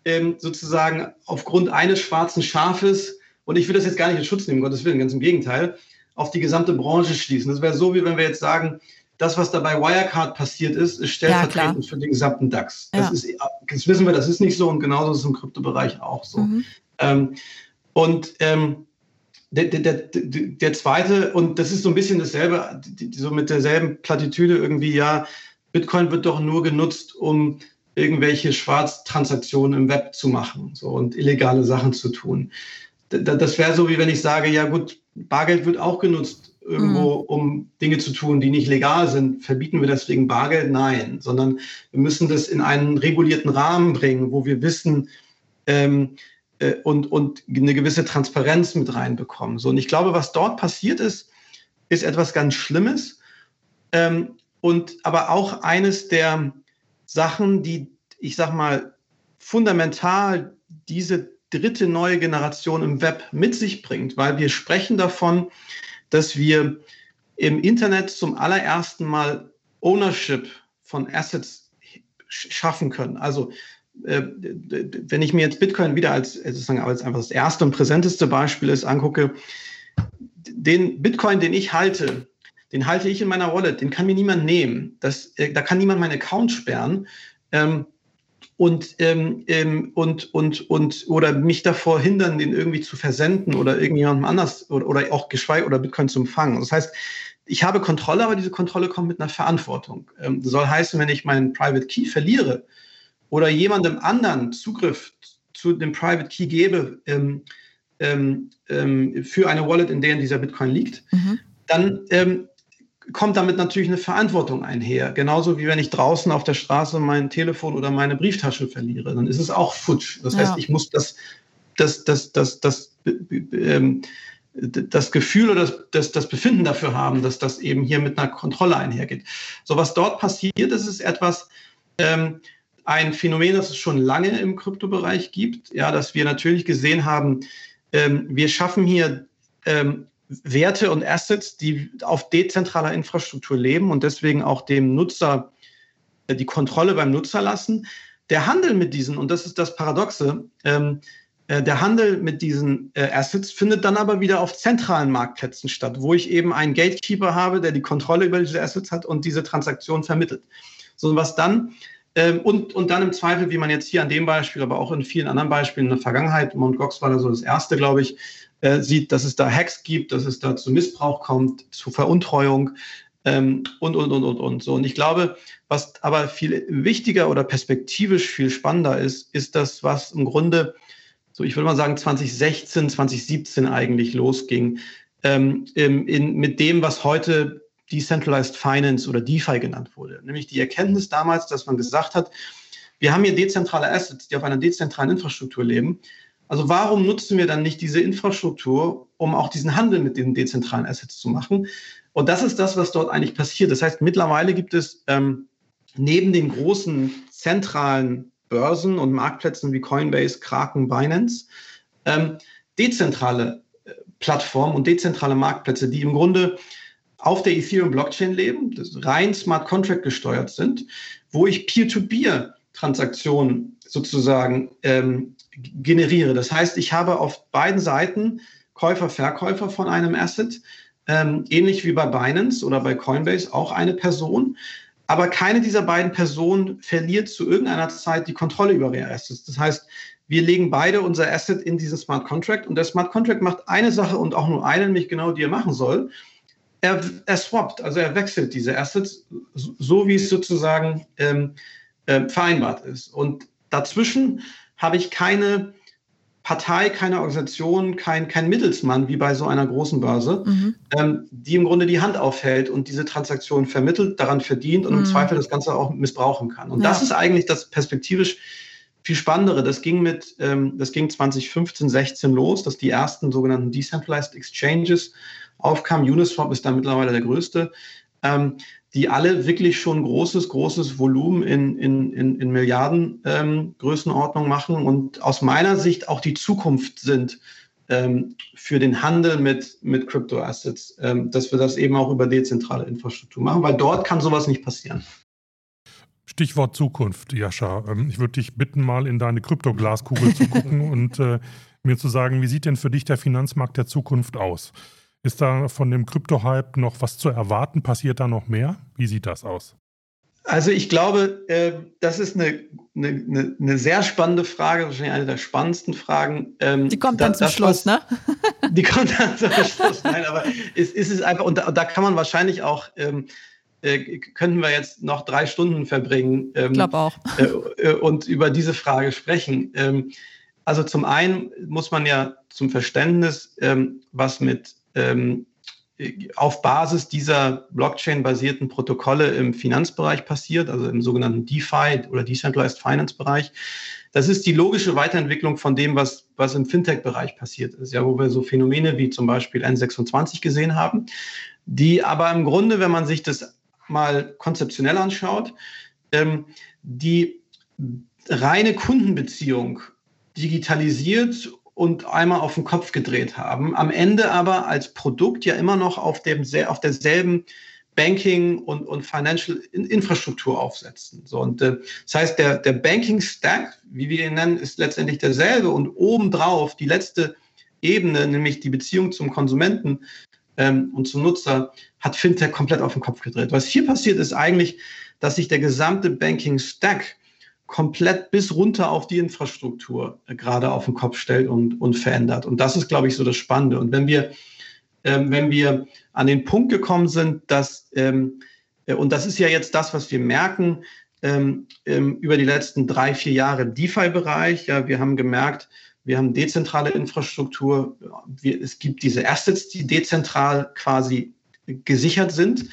ähm, sozusagen aufgrund eines schwarzen Schafes, und ich will das jetzt gar nicht in Schutz nehmen, Gottes Willen, ganz im Gegenteil, auf die gesamte Branche schließen. Das wäre so, wie wenn wir jetzt sagen, das, was da bei Wirecard passiert ist, ist stellvertretend ja, für den gesamten DAX. Ja. Das, ist, das wissen wir, das ist nicht so und genauso ist es im Kryptobereich auch so. Mhm. Ähm, und ähm, der, der, der, der zweite, und das ist so ein bisschen dasselbe, so mit derselben Plattitüde irgendwie, ja, Bitcoin wird doch nur genutzt, um irgendwelche Schwarztransaktionen im Web zu machen so, und illegale Sachen zu tun. Das wäre so, wie wenn ich sage, ja gut, Bargeld wird auch genutzt irgendwo, mhm. um Dinge zu tun, die nicht legal sind. Verbieten wir deswegen Bargeld? Nein, sondern wir müssen das in einen regulierten Rahmen bringen, wo wir wissen, ähm, äh, und, und eine gewisse Transparenz mit reinbekommen. So, und ich glaube, was dort passiert ist, ist etwas ganz Schlimmes. Ähm, und aber auch eines der Sachen, die, ich sag mal, fundamental diese dritte neue Generation im Web mit sich bringt, weil wir sprechen davon, dass wir im Internet zum allerersten Mal Ownership von Assets schaffen können. Also äh, wenn ich mir jetzt Bitcoin wieder als sozusagen als einfach das erste und präsenteste Beispiel ist angucke, den Bitcoin, den ich halte, den halte ich in meiner Wallet, den kann mir niemand nehmen. Das, äh, da kann niemand meinen Account sperren. Ähm, und, ähm, ähm, und, und, und, oder mich davor hindern, den irgendwie zu versenden oder irgendjemandem anders oder, oder auch geschweige oder Bitcoin zu empfangen. Das heißt, ich habe Kontrolle, aber diese Kontrolle kommt mit einer Verantwortung. Ähm, das soll heißen, wenn ich meinen Private Key verliere oder jemandem anderen Zugriff zu dem Private Key gebe ähm, ähm, ähm für eine Wallet, in der dieser Bitcoin liegt, mhm. dann ähm, kommt damit natürlich eine Verantwortung einher. Genauso wie wenn ich draußen auf der Straße mein Telefon oder meine Brieftasche verliere, dann ist es auch futsch. Das heißt, ich muss das, das, das, das, das, ähm, das Gefühl oder das, das, das Befinden dafür haben, dass das eben hier mit einer Kontrolle einhergeht. So was dort passiert, das ist etwas, ähm, ein Phänomen, das es schon lange im Kryptobereich gibt, ja, dass wir natürlich gesehen haben, ähm, wir schaffen hier ähm, Werte und Assets, die auf dezentraler Infrastruktur leben und deswegen auch dem Nutzer äh, die Kontrolle beim Nutzer lassen. Der Handel mit diesen, und das ist das Paradoxe, ähm, äh, der Handel mit diesen äh, Assets findet dann aber wieder auf zentralen Marktplätzen statt, wo ich eben einen Gatekeeper habe, der die Kontrolle über diese Assets hat und diese Transaktion vermittelt. So was dann ähm, und, und dann im Zweifel, wie man jetzt hier an dem Beispiel, aber auch in vielen anderen Beispielen in der Vergangenheit, Mt. Gox war da so das erste, glaube ich, äh, sieht, dass es da Hacks gibt, dass es da zu Missbrauch kommt, zu Veruntreuung ähm, und, und, und, und, und so. Und ich glaube, was aber viel wichtiger oder perspektivisch viel spannender ist, ist das, was im Grunde, so ich würde mal sagen, 2016, 2017 eigentlich losging, ähm, in, mit dem, was heute Decentralized Finance oder DeFi genannt wurde. Nämlich die Erkenntnis damals, dass man gesagt hat, wir haben hier dezentrale Assets, die auf einer dezentralen Infrastruktur leben. Also warum nutzen wir dann nicht diese Infrastruktur, um auch diesen Handel mit den dezentralen Assets zu machen? Und das ist das, was dort eigentlich passiert. Das heißt, mittlerweile gibt es ähm, neben den großen zentralen Börsen und Marktplätzen wie Coinbase, Kraken, Binance ähm, dezentrale äh, Plattformen und dezentrale Marktplätze, die im Grunde auf der Ethereum-Blockchain leben, rein Smart Contract gesteuert sind, wo ich Peer-to-Peer-Transaktionen sozusagen ähm, generiere. Das heißt, ich habe auf beiden Seiten Käufer, Verkäufer von einem Asset, ähm, ähnlich wie bei Binance oder bei Coinbase auch eine Person. Aber keine dieser beiden Personen verliert zu irgendeiner Zeit die Kontrolle über ihre Assets. Das heißt, wir legen beide unser Asset in diesen Smart Contract und der Smart Contract macht eine Sache und auch nur eine, nämlich genau die er machen soll. Er, er swappt, also er wechselt diese Assets, so wie es sozusagen ähm, äh, vereinbart ist. Und dazwischen habe ich keine Partei, keine Organisation, kein, kein Mittelsmann wie bei so einer großen Börse, mhm. ähm, die im Grunde die Hand aufhält und diese Transaktion vermittelt, daran verdient und mhm. im Zweifel das Ganze auch missbrauchen kann. Und ja. das ist eigentlich das perspektivisch viel spannendere. Das ging mit, ähm, das ging 2015, 16 los, dass die ersten sogenannten Decentralized Exchanges aufkamen. Uniswap ist da mittlerweile der größte. Ähm, die alle wirklich schon großes, großes Volumen in, in, in, in Milliarden ähm, Größenordnung machen und aus meiner Sicht auch die Zukunft sind ähm, für den Handel mit, mit Crypto-Assets, ähm, dass wir das eben auch über dezentrale Infrastruktur machen, weil dort kann sowas nicht passieren. Stichwort Zukunft, Jascha. Ähm, ich würde dich bitten, mal in deine Kryptoglaskugel zu gucken und äh, mir zu sagen, wie sieht denn für dich der Finanzmarkt der Zukunft aus? Ist da von dem Krypto-Hype noch was zu erwarten? Passiert da noch mehr? Wie sieht das aus? Also ich glaube, äh, das ist eine, eine, eine, sehr spannende Frage, wahrscheinlich eine der spannendsten Fragen. Ähm, die kommt dann da, zum Schluss, was, ne? Die kommt dann zum Schluss. Nein, aber es, es ist einfach, und da, da, kann man wahrscheinlich auch, ähm, äh, könnten wir jetzt noch drei Stunden verbringen. Ähm, ich glaube auch. Äh, äh, und über diese Frage sprechen. Ähm, also zum einen muss man ja zum Verständnis, ähm, was mit ähm, auf Basis dieser Blockchain-basierten Protokolle im Finanzbereich passiert, also im sogenannten DeFi oder Decentralized Finance-Bereich. Das ist die logische Weiterentwicklung von dem, was, was im Fintech-Bereich passiert ist, ja, wo wir so Phänomene wie zum Beispiel N26 gesehen haben, die aber im Grunde, wenn man sich das mal konzeptionell anschaut, ähm, die reine Kundenbeziehung digitalisiert und einmal auf den Kopf gedreht haben. Am Ende aber als Produkt ja immer noch auf, dem, auf derselben Banking und, und Financial Infrastruktur aufsetzen. So, und äh, das heißt, der, der Banking Stack, wie wir ihn nennen, ist letztendlich derselbe und obendrauf die letzte Ebene, nämlich die Beziehung zum Konsumenten ähm, und zum Nutzer, hat Fintech komplett auf den Kopf gedreht. Was hier passiert, ist eigentlich, dass sich der gesamte Banking Stack komplett bis runter auf die Infrastruktur äh, gerade auf den Kopf stellt und, und verändert. Und das ist, glaube ich, so das Spannende. Und wenn wir, ähm, wenn wir an den Punkt gekommen sind, dass, ähm, äh, und das ist ja jetzt das, was wir merken, ähm, ähm über die letzten drei, vier Jahre DeFi-Bereich. Ja, wir haben gemerkt, wir haben dezentrale Infrastruktur. Wir, es gibt diese Assets, die dezentral quasi gesichert sind.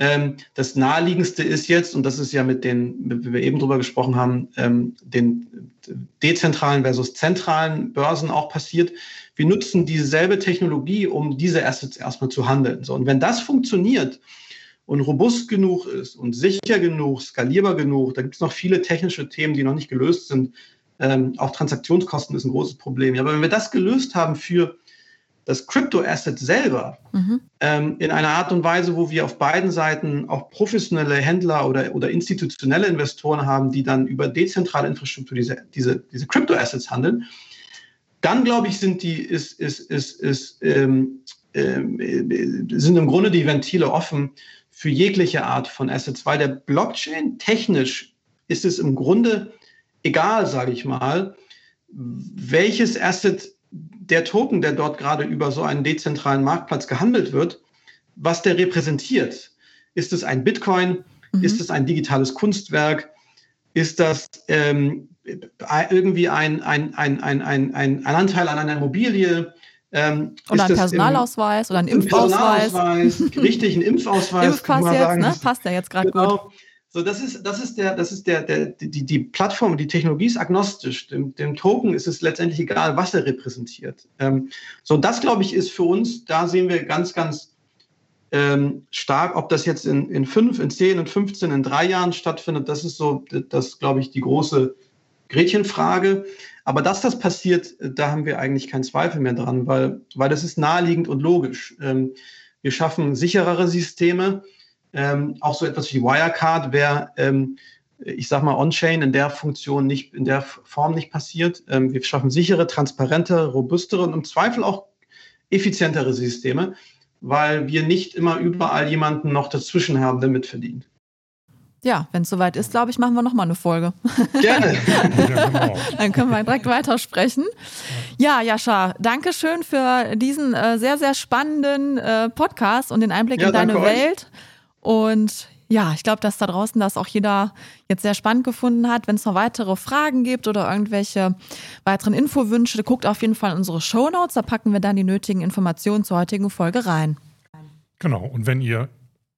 Ähm, das naheliegendste ist jetzt, und das ist ja mit den, wie wir eben drüber gesprochen haben, ähm, den dezentralen versus zentralen Börsen auch passiert. Wir nutzen dieselbe Technologie, um diese Assets erstmal zu handeln. So, und wenn das funktioniert und robust genug ist und sicher genug, skalierbar genug, da gibt es noch viele technische Themen, die noch nicht gelöst sind. Ähm, auch Transaktionskosten ist ein großes Problem. Ja, aber wenn wir das gelöst haben für das Crypto-Asset selber mhm. ähm, in einer Art und Weise, wo wir auf beiden Seiten auch professionelle Händler oder, oder institutionelle Investoren haben, die dann über dezentrale Infrastruktur diese, diese, diese Crypto-Assets handeln, dann glaube ich, sind die, ist, ist, ist, ist, ähm, ähm, sind im Grunde die Ventile offen für jegliche Art von Assets, weil der Blockchain technisch ist es im Grunde egal, sage ich mal, welches Asset der Token, der dort gerade über so einen dezentralen Marktplatz gehandelt wird, was der repräsentiert. Ist es ein Bitcoin? Mhm. Ist es ein digitales Kunstwerk? Ist das ähm, irgendwie ein, ein, ein, ein, ein, ein Anteil an einer Immobilie? Ähm, oder ein Personalausweis im, oder ein Impfausweis. Personalausweis richtig, ein Impfausweis. Impfpass jetzt, ne? Passt ja jetzt gerade genau. gut. So, das ist, das ist der, das ist der, der, die, die Plattform, die Technologie ist agnostisch. Dem, dem Token ist es letztendlich egal, was er repräsentiert. Ähm, so, das glaube ich ist für uns, da sehen wir ganz, ganz ähm, stark, ob das jetzt in, in fünf, in zehn, in 15, in drei Jahren stattfindet. Das ist so, das glaube ich, die große Gretchenfrage. Aber dass das passiert, da haben wir eigentlich keinen Zweifel mehr dran, weil, weil das ist naheliegend und logisch. Ähm, wir schaffen sicherere Systeme ähm, auch so etwas wie Wirecard wäre, ähm, ich sage mal, On-Chain in der Funktion nicht, in der Form nicht passiert. Ähm, wir schaffen sichere, transparente, robustere und im Zweifel auch effizientere Systeme, weil wir nicht immer überall jemanden noch dazwischen haben, der mitverdient. Ja, wenn es soweit ist, glaube ich, machen wir nochmal eine Folge. Gerne. Dann können wir direkt weitersprechen. Ja, Jascha, danke schön für diesen äh, sehr, sehr spannenden äh, Podcast und den Einblick ja, in deine Welt. Euch. Und ja, ich glaube, dass da draußen das auch jeder jetzt sehr spannend gefunden hat. Wenn es noch weitere Fragen gibt oder irgendwelche weiteren Infowünsche, guckt auf jeden Fall in unsere Show Notes. Da packen wir dann die nötigen Informationen zur heutigen Folge rein. Genau. Und wenn ihr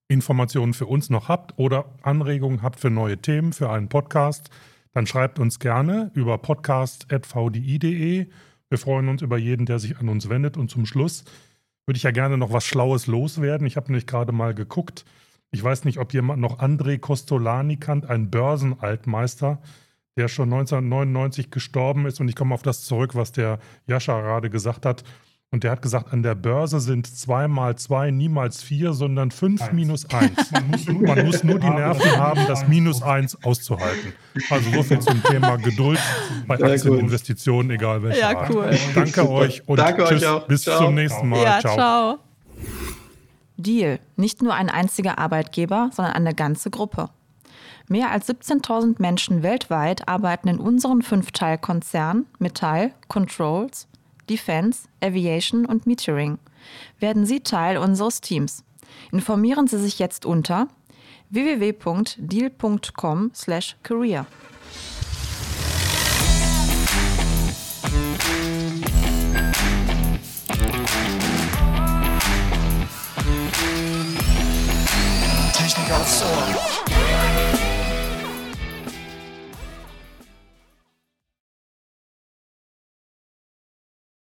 Informationen für uns noch habt oder Anregungen habt für neue Themen, für einen Podcast, dann schreibt uns gerne über podcast.vdi.de. Wir freuen uns über jeden, der sich an uns wendet. Und zum Schluss würde ich ja gerne noch was Schlaues loswerden. Ich habe nämlich gerade mal geguckt. Ich weiß nicht, ob jemand noch André Costolani kannt, ein Börsenaltmeister, der schon 1999 gestorben ist. Und ich komme auf das zurück, was der Jascha gerade gesagt hat. Und der hat gesagt, an der Börse sind zwei mal zwei niemals vier, sondern fünf eins. minus eins. Man muss, man muss, nur die Nerven haben, das minus eins auszuhalten. Also so viel zum Thema Geduld bei Aktieninvestitionen, egal welche Ja, cool. Danke euch und Danke tschüss, euch bis ciao. zum nächsten Mal. Ja, ciao. ciao. Deal. Nicht nur ein einziger Arbeitgeber, sondern eine ganze Gruppe. Mehr als 17.000 Menschen weltweit arbeiten in unseren Fünfteilkonzernen Metall, Controls, Defense, Aviation und Metering. Werden Sie Teil unseres Teams. Informieren Sie sich jetzt unter www.deal.com/career. Technik aufs Ohr.